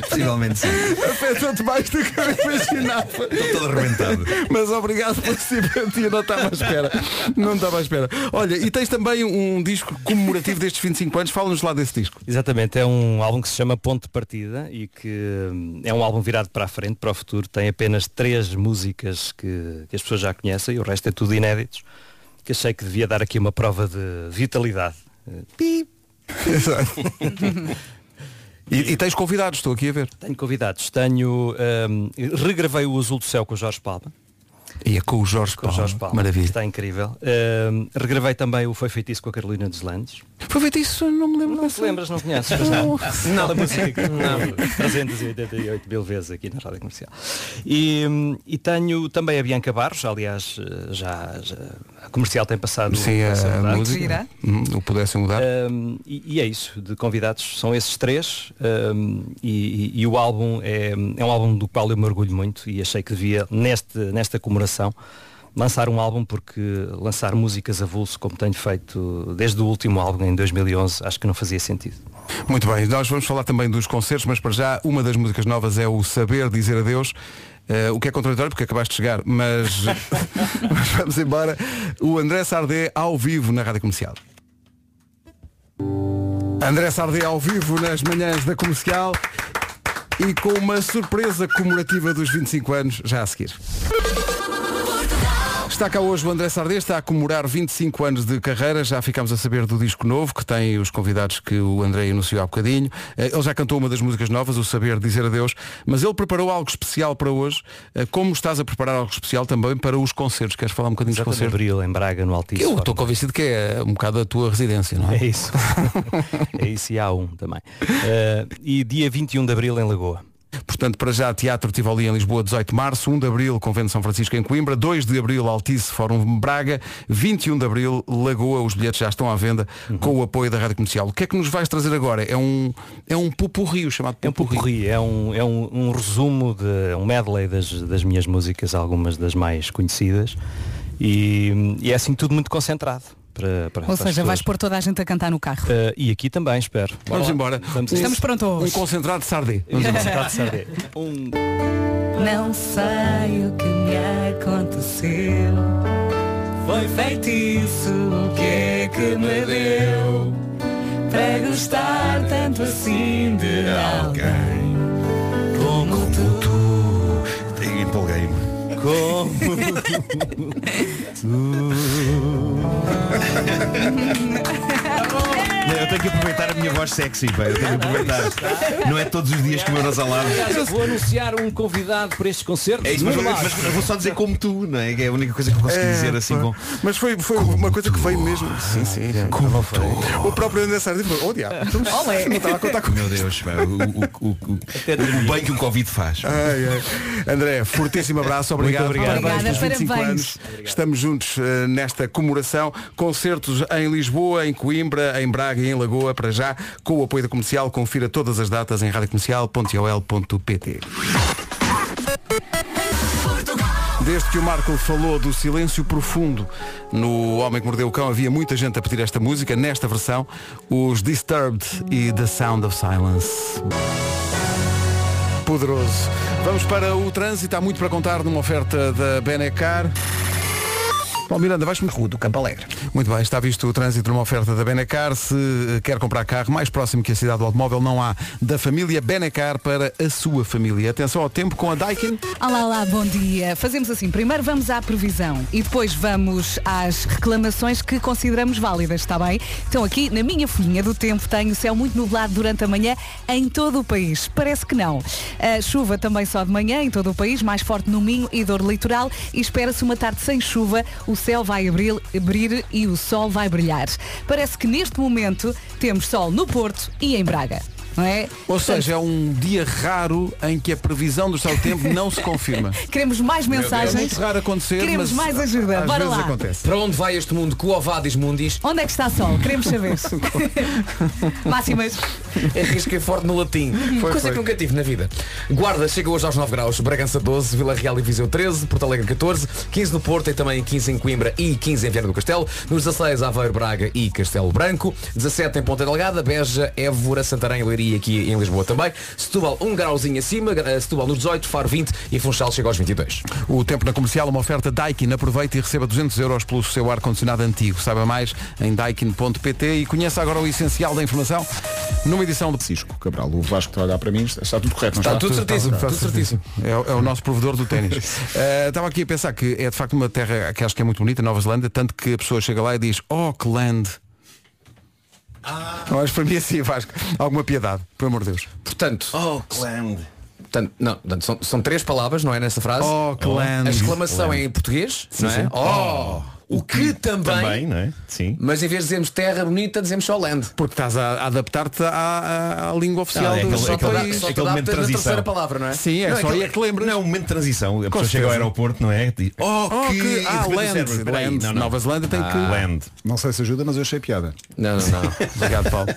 Possivelmente sim. afetou-te mais do que eu imaginava. Estou todo arrebentado. Mas obrigado pela simpatia, não estava à espera. Não estava à espera. Olha, e tens também um disco comemorativo destes 25 anos. Fala-nos lá desse disco. Exatamente, é um álbum que se chama Ponto de Partida e que hum, é um álbum virado para a frente, para o futuro. Tem apenas três músicas que, que as pessoas já conhecem e o resto é tudo inéditos. Que achei que devia dar aqui uma prova de vitalidade. Exato. E, e tens convidados, estou aqui a ver. Tenho convidados. Tenho. hum, regravei o Azul do Céu com o Jorge Palma. E é com o Jorge Com o Paulo. Jorge Palma. Maravilha. Está incrível. Hum, regravei também o Foi Feitiço com a Carolina dos Landes. Foi feito isso, não me lembro. Não te lembras, não conheces? Não. Não, a música não. 388 mil vezes aqui na Rádio Comercial. E, e tenho também a Bianca Barros, aliás, eh, já, já a comercial tem passado Sim, a, verdade. música. Hum, o pudessem mudar. Um, e, e é isso, de convidados são esses três um, e, e- e o álbum é, é um álbum do qual eu me orgulho muito e achei que devia, neste, nesta comemoração, lançar um álbum porque lançar músicas avulso como tenho feito desde o último álbum em 2011 acho que não fazia sentido. Muito bem, nós vamos falar também dos concertos, mas para já uma das músicas novas é o Saber Dizer Adeus. Eh, o que é contraditório porque acabaste de chegar, mas, mas vamos embora. O André Sardé ao vivo na Rádio Comercial. André Sardé ao vivo nas manhãs da comercial e com uma surpresa comemorativa dos 25 anos já a seguir. Está cá hoje o André Sardê, está a comemorar 25 anos de carreira, já ficámos a saber do disco novo, que tem os convidados que o André anunciou há bocadinho. Eh, Ele já cantou uma das músicas novas, o Saber Dizer Adeus, mas ele preparou algo especial para hoje. Eh, Como estás a preparar algo especial também para os concertos? Queres falar um bocadinho dos concertos? abril em Braga, no Altice. Eu estou convencido que é um bocado a tua residência, não é? É isso. é isso e há um também. Eh, e dia 21 de Abril em Lagoa. Portanto, para já, Teatro Tivoli em Lisboa, 18 de março, 1 de Abril, Convento São Francisco em Coimbra, 2 de Abril, Altice, Fórum Braga, 21 de Abril, Lagoa, os bilhetes já estão à venda com o apoio da Rádio Comercial. O que é que nos vais trazer agora? É um, é um pupurri, o chamado É um pupurri, é um, é um, um resumo, de, um medley das, das minhas músicas, algumas das mais conhecidas. E, e é assim tudo muito concentrado. Para, para, Ou seja, vais pôr toda a gente a cantar no carro. Eh, e aqui também, espero. Bora Vamos lá. embora. Vamos Estamos prontos. Um concentrado de sardê. Um concentrado de sardê. Um... Não sei o que me aconteceu. Foi feitiço, o que é que me deu? Para gostar tanto assim de alguém Como? Não, Eu tenho que aproveitar a minha voz sexy, pá. Eu tenho que aproveitar. Não é todos os dias que o meu nasalado. Aliás, eu vou anunciar um convidado para estes concertos. É isso, mas, lá. mas eu vou só dizer como tu, não é? Que é a única coisa que eu consegui É, dizer assim pá. com. Mas foi, foi uma coisa que veio mesmo. Sim, sim. Como tu. O próprio André Sardê falou, oh diabo, então, não estava a contar com Meu Deus, pá, o, o, o, o, o bem que um Covid faz. Ai, ai. André, fortíssimo abraço, obrigado. Muito obrigado. Parabéns pelos Obrigada, 25 parabéns. anos. Estamos juntos eh, nesta comemoração. Concertos em Lisboa, em Coimbra, em Braga e em Lagoa, para já, com o apoio da comercial. Confira todas as datas em radiocomercial.ol.pt. Desde que o Marco falou do silêncio profundo no Homem que Mordeu o Cão, havia muita gente a pedir esta música, nesta versão, os Disturbed e The Sound of Silence. Poderoso. Vamos para o trânsito, há muito para contar numa oferta da Benecar. Bom, Miranda, vais-me Rua do Campo Alegre. muito bem, está visto o trânsito numa oferta da Benecar. Se eh, quer comprar carro mais próximo que a cidade do automóvel, não há da família Benecar para a sua família. Atenção ao tempo com a Daikin. Olá, olá, bom dia. Fazemos assim, primeiro vamos à previsão e depois vamos às reclamações que consideramos válidas, está bem? Então aqui na minha folhinha do tempo tenho céu muito nublado durante a manhã em todo o país. Parece que não. A chuva também só de manhã em todo o país, mais forte no Minho e dor litoral e espera-se uma tarde sem chuva. O céu vai abrir, abrir e o sol vai brilhar. Parece que neste momento temos sol no Porto e em Braga. Não é? Ou seja, é um dia raro em que a previsão do estado do tempo não se confirma. Queremos mais É mensagens. muito raro acontecer, Queremos mas mais ajuda. às Bora vezes lá. acontece. Para onde vai este mundo? Com Ovadis Mundis? Onde é que está sol? Queremos saber. Máximas. Arrisquei forte no latim. Foi, Coisa foi. que nunca tive na vida. Guarda chega hoje aos 9 graus. Bragança 12, Vila Real e Viseu 13, Porto Alegre 14, 15 no Porto e também 15 em Coimbra e 15 em Viana do Castelo. Nos 16, Aveiro, Braga e Castelo Branco. 17 em Ponta Delgada, Beja, Évora, Santarém, Leiria aqui em Lisboa também. Setúbal 1 grauzinho acima, eh, Setúbal nos 18, Faro 20 e Funchal chega aos 22. O tempo na comercial, uma oferta Daikin. Aproveite e receba 200 euros pelo seu ar-condicionado antigo. Saiba mais em daikin.pt e conheça agora o essencial da informação numa edição de Cisco Cabral, o Vasco está a olhar para mim, está tudo correto, Está está? tudo certíssimo, Está tudo certíssimo. É, o- é o nosso provedor do ténis. Eh, Estava aqui a pensar que é de facto uma terra que acho que é muito bonita, Nova Zelândia, tanto que a pessoa chega lá e diz, oh, que land. Mas para mim assim, Vasco, alguma piedade, pelo amor de Deus. Portanto, Oh, Cland. portanto, não, portanto, são, são três palavras, não é nessa frase? Oh, que land. A exclamação é em português, não é? sim. Oh, o que também, Também, não é? Sim. mas em vez de dizermos terra bonita, dizemos só land. Porque estás a adaptar-te à, à- à língua oficial Ah, é do aquele- do aquele- país. Só te aquele momento de adaptas na transição. terceira palavra, não é? Sim, é Não, só aquele- aí é que lembras. Não, é um momento de transição. A pessoa certeza. chega ao aeroporto, não é? Diz, oh, Oh, que... que- e ah, depois o land, cérebro, espera aí, land. não, não. Nova Zelândia tem que- Land. Não sei se ajuda, mas eu achei piada. Não, não, não. Obrigado, Paulo.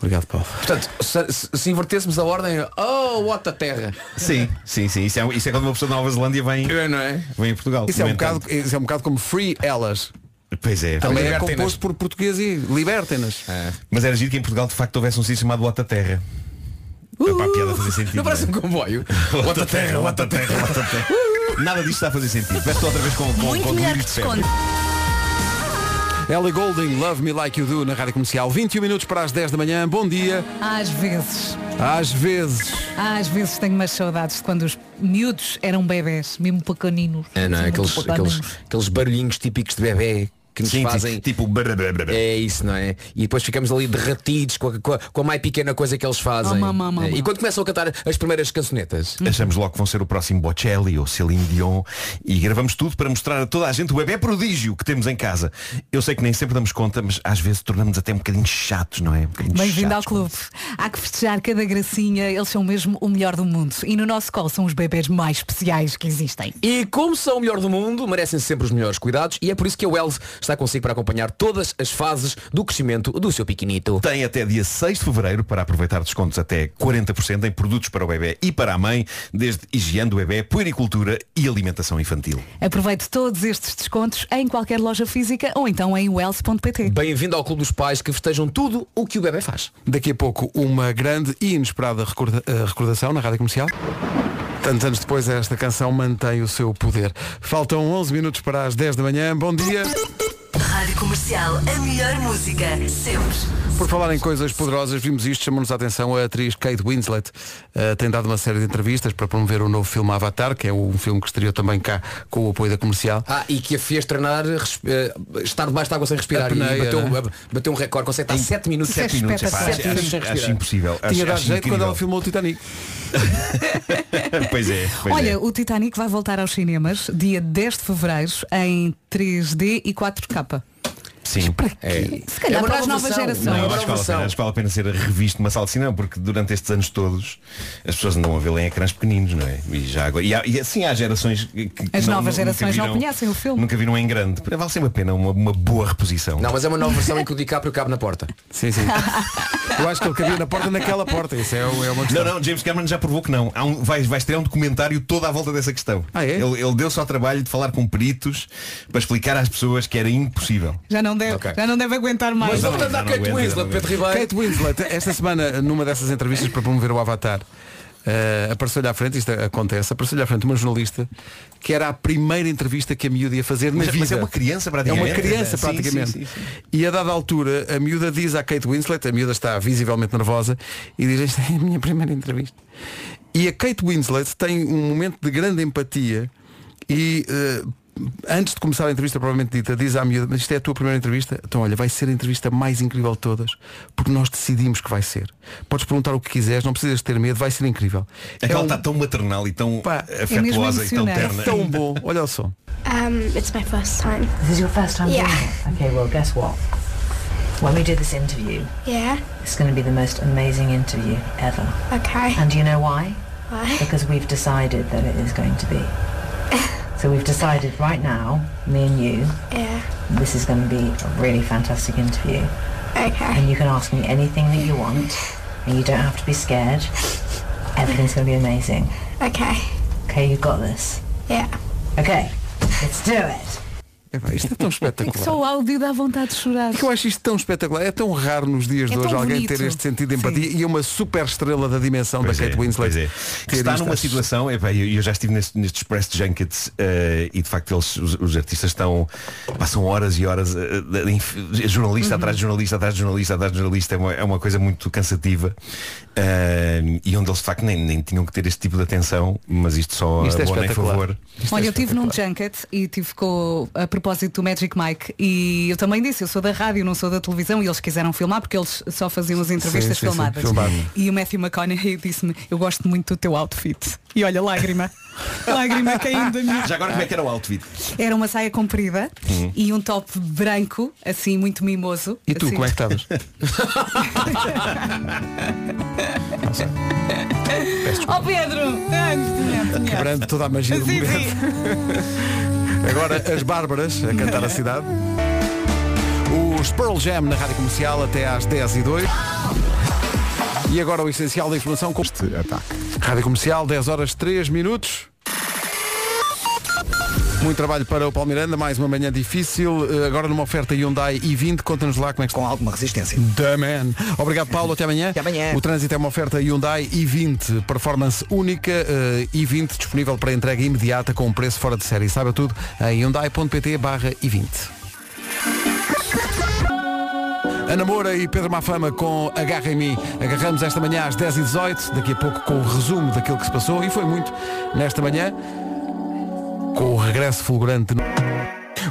Obrigado, Paulo. Portanto, se, se- se invertêssemos a ordem, oh, what a terra. Sim, sim, sim. Isso é, isso é quando uma pessoa da Nova Zelândia vem, Não é? vem em Portugal. Isso é, um bocado, isso é um bocado como Free Elas. Pois é. Também é composto por português e libertem-nas. Mas era giro que em Portugal de facto houvesse um sítio chamado Outra Terra. Para a piada fazer sentido. Não parece um é? comboio. Outra terra, terra, terra. Nada disto está a fazer sentido. Peço outra vez com, com, Muito com melhor delírio que de desconto. Ellie Golding, Love Me Like You Do na Rádio Comercial. 21 minutos para as 10 da manhã. Bom dia. Às vezes. Às vezes. Às vezes tenho umas saudades de quando os miúdos eram bebés, mesmo pequeninos. É, não, é? Assim, aqueles, muito aqueles, pequeninos. aqueles barulhinhos típicos de bebê que nos Sim, fazem. tipo brá, brá, brá, brá. É isso, não é? E depois ficamos ali derretidos com a, com a- com a mais pequena coisa que eles fazem. Oh, mamá, mamá. E quando começam a cantar as primeiras cançonetas. Achamos logo que vão ser o próximo Bocelli ou Celine Dion e gravamos tudo para mostrar a toda a gente o bebê prodígio que temos em casa. Eu sei que nem sempre damos conta, mas às vezes tornamos até um bocadinho chatos, não é? Um bocadinho Bem-vindo ao clube. Há que festejar cada gracinha, eles são mesmo o melhor do mundo. E no nosso colo são os bebés mais especiais que existem. E como são o melhor do mundo, merecem sempre os melhores cuidados e é por isso que a Wells está consigo para acompanhar todas as fases do crescimento do seu pequenito. Tem até dia 6 de Fevereiro para aproveitar descontos até 40% em produtos para o bebê e para a mãe, desde higiene do bebê, puericultura e alimentação infantil. Aproveite todos estes descontos em qualquer loja física ou então em wells.pt. Bem-vindo ao Clube dos Pais que festejam tudo o que o bebê faz. Daqui a pouco uma grande e inesperada recorda- eh, recordação na Rádio Comercial. Tantos anos depois esta canção mantém o seu poder. Faltam 11 minutos para as 10 da manhã. Bom dia. Rádio Comercial, a melhor música, sempre. Por falar em coisas poderosas, vimos isto, chamou-nos a atenção a atriz Kate Winslet. eh, tem dado uma série de entrevistas para promover o novo filme Avatar, que é um filme que estreou também cá com o apoio da comercial. Ah, e que a fez treinar res- eh, estar debaixo de água sem respirar. Apneia, e bateu, né? bateu um recorde, consegue estar 7 minutos. Sete minutos, epá, Sete acho, minutos sem acho, respirar. acho impossível. Tinha Acho, dado acho jeito incrível. quando ela filmou o Titanic. pois é. Pois Olha, é. o Titanic vai voltar aos cinemas dia 10 de fevereiro em 3D e 4K. Kappe. Sim. É. Se calhar É uma para as nova novas gerações. Não, Não, é eu uma acho que vale pena, acho que vale a pena ser revisto numa sala de cinema, porque durante estes anos todos as pessoas andam a vê-lo em ecrãs pequeninos, não é? E já agora. E, há, e assim há gerações que, As não- novas gerações não viram- conhecem o filme. Nunca viram em grande. Vale sempre a pena uma, uma boa reposição. Não, mas é uma nova versão em que o DiCaprio cabe na porta. Sim, sim. Eu acho que ele cabia na porta naquela porta. Isso é, é uma questão. Não, não, James Cameron já provou que não. Há um, vai, vai estrear um documentário toda à volta dessa questão. Ah, é? Ele, ele deu-se ao trabalho de falar com peritos para explicar às pessoas que era impossível. Já não deve, Ok. já não deve aguentar mais. Mas vamos andar Kate Winslet, Pedro Ribeiro. Kate Winslet, esta semana, numa dessas entrevistas para promover o Avatar, eh, apareceu-lhe à frente, isto acontece, apareceu-lhe à frente uma jornalista que era a primeira entrevista que a miúda ia fazer na Mas- vida. mas é uma criança, É praticamente. uma criança praticamente. sim, sim, sim. E a dada altura, a miúda diz à Kate Winslet, a miúda está visivelmente nervosa, e diz, esta é a minha primeira entrevista. E a Kate Winslet tem um momento de grande empatia e eh, antes de começar a entrevista provavelmente dita, diz à miúda, mas isto é a tua primeira entrevista? Então olha, vai ser a entrevista mais incrível de todas, porque nós decidimos que vai ser. Podes perguntar o que quiseres, não precisas ter medo, vai ser incrível. É que ela um- está tão maternal e tão Pá, é afetuosa e tão terna. tão bom, olha só. Um, it's my first time. This is your first time Yeah. doing it? Okay, well, guess what? When we do this interview, Yeah. it's going to be the most amazing interview ever. Okay. And do you know why? Why? Because we've decided that it is going to be. so we've decided right now, me and you, Yeah. this is going to be a really fantastic interview. Okay. And you can ask me anything that you want, and you don't have to be scared. Everything's going to be amazing. Okay. Okay, you've got this. Yeah. Okay, let's do it. Epá, isto é tão espetacular. Só o áudio dá vontade de chorar. É que eu acho isto tão espetacular. É tão raro nos dias É de hoje alguém bonito. ter este sentido de empatia e uma super estrela da dimensão Pois da é, Kate Winslet. pois é. ter Está numa acho- situação, epá, eu, eu já estive neste, nestes press junkets eh, e de facto eles, os, os artistas estão, passam horas e horas, eh, de- de- jornalista Uhum. atrás de jornalista, atrás de jornalista, atrás de jornalista, é uma, é uma coisa muito cansativa eh, e onde eles de facto nem, nem tinham que ter este tipo de atenção, mas isto só Isto é abona em favor. Olha, eu estive num junket e tive com a propósito do Magic Mike e eu também disse, eu sou da rádio, não sou da televisão e eles quiseram filmar porque eles só faziam as entrevistas Sim, sim, sim, filmadas. filmado. E o Matthew McConaughey disse-me, eu gosto muito do teu outfit. E olha, lágrima. lágrima caindo da minha. Já agora como é que era o outfit? Era uma saia comprida Hum. e um top branco, assim, muito mimoso. E tu, assim. como é que estavas? Oh Pedro! Tinha. Quebrando toda a magia do Sim, momento. Agora as Bárbaras a cantar a cidade. Os Pearl Jam na Rádio Comercial até às 10 e 2 E agora o essencial da informação com este ataque. Rádio Comercial, 10 horas 3 minutos. Muito trabalho para o Palmiranda, mais uma manhã difícil. Eh, Agora numa oferta Hyundai i20, conta-nos lá como é que Com alguma resistência. The man. Obrigado Paulo, até amanhã. Até amanhã. O trânsito é uma oferta Hyundai i20, performance única, eh, i20 disponível para entrega imediata com um preço fora de série. Saiba tudo em hyundai.pt barra i20. Ana Moura e Pedro Mafama com Agarra em mim. Agarramos esta manhã às 10h18, daqui a pouco com o resumo daquilo que se passou, e foi muito nesta manhã, com o regresso fulgurante.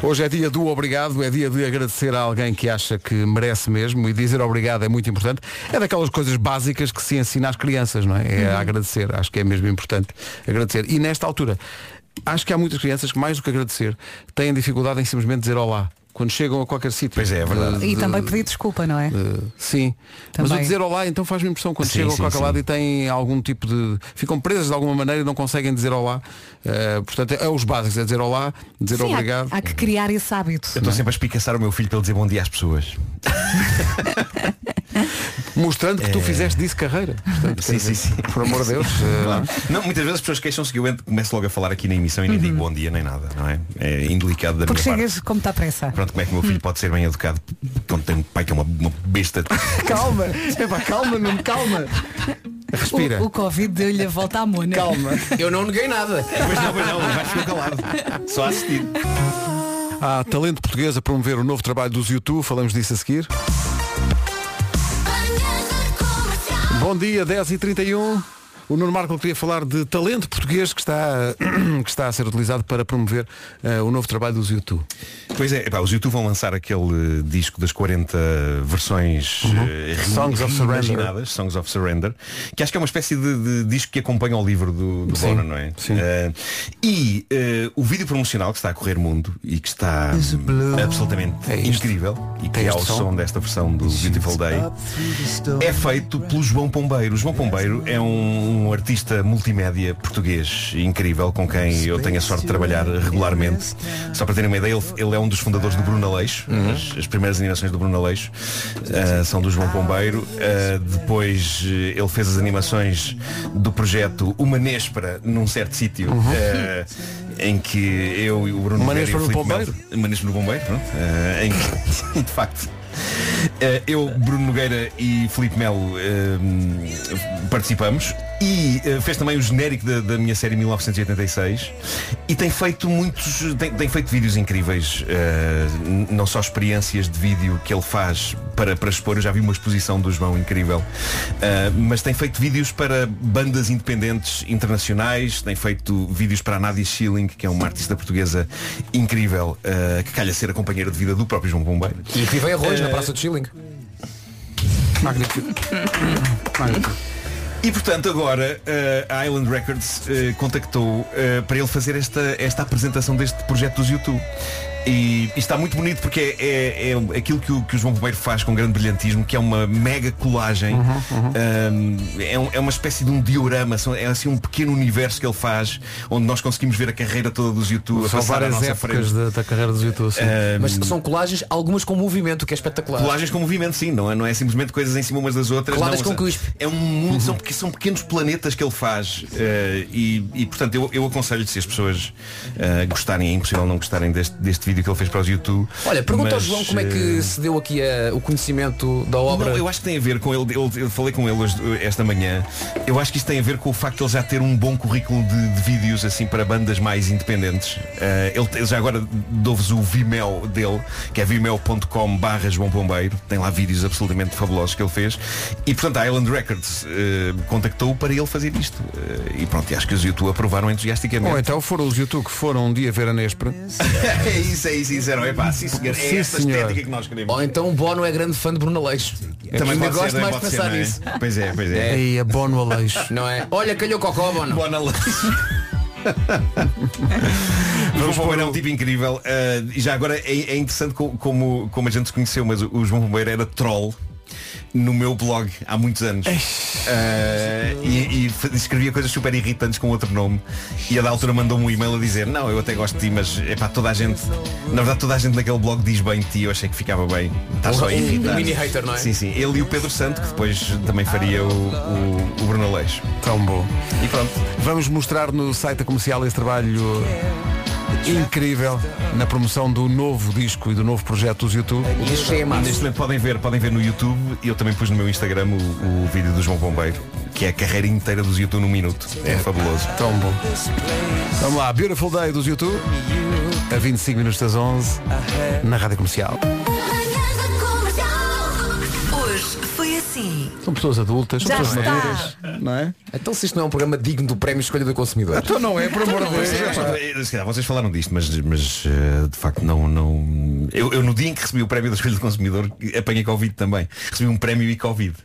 Hoje é dia do obrigado, é dia de agradecer a alguém que acha que merece mesmo e dizer obrigado é muito importante. É daquelas coisas básicas que se ensina às crianças, não é? É agradecer, acho que é mesmo importante agradecer. E nesta altura, acho que há muitas crianças que mais do que agradecer têm dificuldade em simplesmente dizer olá. Quando chegam a qualquer sítio. Pois é, é verdade. E também pedir desculpa, não é? Uh, sim. Mas o Também. dizer olá então faz-me impressão quando Sim, chegam sim, a qualquer sim. lado e têm algum tipo de. ficam presas de alguma maneira e não conseguem dizer olá. Uh, portanto, é os básicos, é dizer olá, dizer Sim, há- obrigado. Há, que criar esse hábito. Eu estou sempre a espicaçar o meu filho para ele dizer bom dia às pessoas. Mostrando que tu fizeste disso carreira. Portanto, Sim, sim, sim. Por amor de Deus. Claro. Não, muitas vezes as pessoas queixam-se que eu entro, começo logo a falar aqui na emissão e nem Uhum. digo bom dia nem nada, não é? É indelicado da Porque minha parte. chegas como está pressa. Pronto, como é que o meu filho pode ser bem educado quando tem um pai que é uma, uma besta? calma, Epá, calma, não calma. Respira. O, o Covid deu-lhe a volta à mona. Calma. Eu não neguei nada. Pois não, pois não, vai ficar calado. Só a assistir. Há talento português a promover o novo trabalho dos YouTube, falamos disso a seguir. Bom dia, 10h31. O Nuno Marco queria falar de talento português que está, que está a ser utilizado para promover eh, o novo trabalho dos YouTube. Pois é, os YouTube vão lançar aquele eh, disco das 40 versões Uhum. Songs of Surrender. Songs of Surrender, que acho que é uma espécie de, de disco que acompanha o livro do, do Sim, Bono, não é? Eh, e eh, o vídeo promocional que está a correr mundo e que está absolutamente incrível e que É é este o som? som desta versão do Beautiful Day é feito pelo João Pombeiro. O João Pombeiro é um, um artista multimédia português incrível com quem eu tenho a sorte de trabalhar regularmente. Só para terem uma ideia, ele, ele é um dos fundadores do Bruno Aleixo. As, as primeiras animações do Bruno Aleixo ah, são do João Pombeiro. Ah, depois eh, ele fez as animações do projeto Uma Néspera num certo sítio. ah, em que eu e o Bruno Uma e Néspera no Pombeiro? Uma no Bombeiro, pronto. Em que, de facto, eu, Bruno Nogueira e Filipe Melo eh, participamos e eh, fez também o genérico da, da minha série 1986 e tem feito muitos tem, tem feito vídeos incríveis eh, n- não só experiências de vídeo que ele faz para, para expor, eu já vi uma exposição do João incrível eh, mas tem feito vídeos para bandas independentes internacionais tem feito vídeos para a Nadia Schilling que é uma artista portuguesa incrível eh, que calha ser a companheira de vida do próprio João Bombeiro E que vivem arroz na Eh, Praça de Chilling. Magnífico. E portanto agora eh, a Island Records eh, contactou eh, para ele fazer esta, esta apresentação deste projeto dos YouTube. E, e está muito bonito porque é, é- é aquilo que o, que o João Bombeiro faz com grande brilhantismo, que é uma mega colagem. Um, é, um- é uma espécie de um diorama, são- é assim um pequeno universo que ele faz, onde nós conseguimos ver a carreira toda dos YouTube a São várias nossa épocas frente. da, da carreira dos YouTube. sim. Mas são colagens, algumas com movimento, que é espetacular. Colagens com movimento, sim, não é, não é simplesmente coisas em cima umas das outras. Coladas não, com cuspe. É um mundo, são, pequ- são pequenos planetas que ele faz eh, e, e, portanto eu, eu aconselho se as pessoas eh, gostarem, é impossível não gostarem deste, deste vídeo que ele fez para os YouTube. Olha, pergunta ao Mas, João como é eh, que se deu aqui eh, o conhecimento da obra. Não, eu acho que tem a ver com ele, ele- eu falei com ele hoje, esta manhã, eu acho que isto tem a ver com o facto de ele já ter um bom currículo de, de vídeos assim para bandas mais independentes. Eh, ele, ele já agora dou-vos o Vimeo dele, que é vimeo.com barra João Pombeiro, tem lá vídeos absolutamente fabulosos que ele fez. E portanto a Island Records eh, contactou-o para ele fazer isto. Eh, e pronto, e acho que os YouTube aprovaram entusiasticamente. Ou então foram os YouTube que foram um dia ver a Nespra. é isso, é isso, disseram, é pá, sim senhor, é Sim, esta senhor. estética que nós queremos. Ou então o Bono é grande fã de Bruno Aleixo. Também Ainda gosto mais de pensar não é? nisso. Pois é, pois é. Aí a Bono Aleixo. Não é? Olha, calhou cocó, Bono. Bono Aleixo. João Bombeiro é um tipo incrível eh, e já agora é, é interessante co- como, como a gente se conheceu, mas o, o João Bombeiro era troll no meu blog há muitos anos. Eh, e, e escrevia coisas super irritantes com outro nome. E a da altura mandou-me um e-mail a dizer não, eu até gosto de ti, mas é toda a gente na verdade toda a gente naquele blog diz bem de ti, eu achei que ficava bem. Está só a Um- irritar um mini hater, não é? Sim, sim, ele e o Pedro Santo que depois também faria o, o, o Bruno Aleixo. Tão bom. e pronto. Vamos mostrar no site da comercial esse trabalho incrível na promoção do novo disco e do novo projeto dos YouTube. O disco é massa. Neste momento podem ver, podem ver no YouTube e eu também pus no meu Instagram o, o vídeo do João Bombeiro, que é a carreira inteira dos YouTube num minuto. É fabuloso. Tão bom. Vamos lá, Beautiful Day dos YouTube. A 25 minutos das 11 na Rádio Comercial. Sim. São pessoas adultas, são Já pessoas está. maduras, não é? Então se isto não é um programa digno do prémio Escolha do Consumidor. Então não é, por amor de Deus. Epá. eh, se calhar vocês falaram disto, mas, mas eh, de facto não. não eu, eu no dia em que recebi o prémio da escolha do consumidor apanhei Covid também. Recebi um prémio e Covid.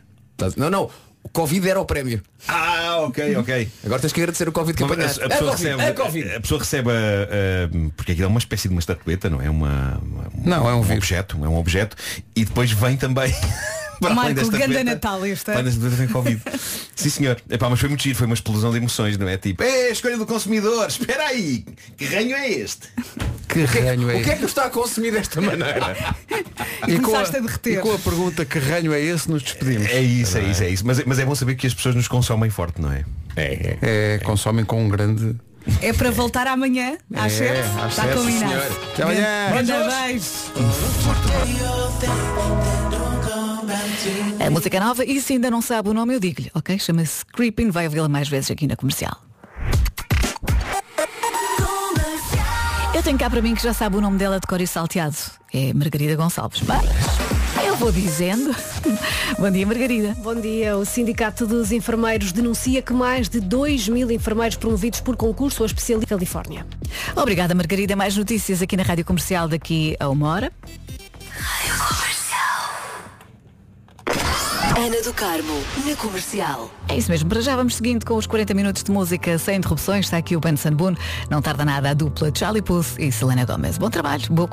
Não, não. O Covid era o prémio. Ah, ok, ok. Agora tens que agradecer o Covid que A, a apanhaste. pessoa É Covid, recebe, é Covid. a pessoa recebe a- a- porque aquilo é uma espécie de uma estatueta, não é? Uma, uma- Não, é um vírus. objeto, é um objeto e depois vem também para além Marco, estatueta, Natal estatueta vem Covid. Sim senhor. Epá, mas foi muito giro, foi uma explosão de emoções, não é? Tipo, é a escolha do consumidor, espera aí, que ranho é este? Que ranho é O que é que está a consumir desta maneira? E com, a, Começaste a derreter. e com a pergunta que ranho é esse nos despedimos. É isso, é isso, é isso. Mas, mas é bom saber que as pessoas nos consomem forte, não é? É, é. É, consomem com um grande. É para voltar amanhã, às É, 7. às Está sete, combinado. senhor. Até amanhã. Grande beijo. A música nova e se ainda não sabe o nome eu digo-lhe, ok? Chama-se Creeping, vai ouvi-la mais vezes aqui na comercial. Eu tenho cá para mim que já sabe o nome dela de cor e salteado. É Margarida Gonçalves. Mas eu vou dizendo. Bom dia, Margarida. Bom dia. O Sindicato dos Enfermeiros denuncia que mais de 2 mil enfermeiros promovidos por concurso ou especialista da Califórnia. Obrigada, Margarida. Mais notícias aqui na Rádio Comercial daqui a uma hora. Ana do Carmo, na comercial. É isso mesmo. Para já vamos seguindo com os 40 minutos de música sem interrupções. Está aqui o Benson Boone. Não tarda nada a dupla Charlie Puth e Selena Gomez. Bom trabalho. Boa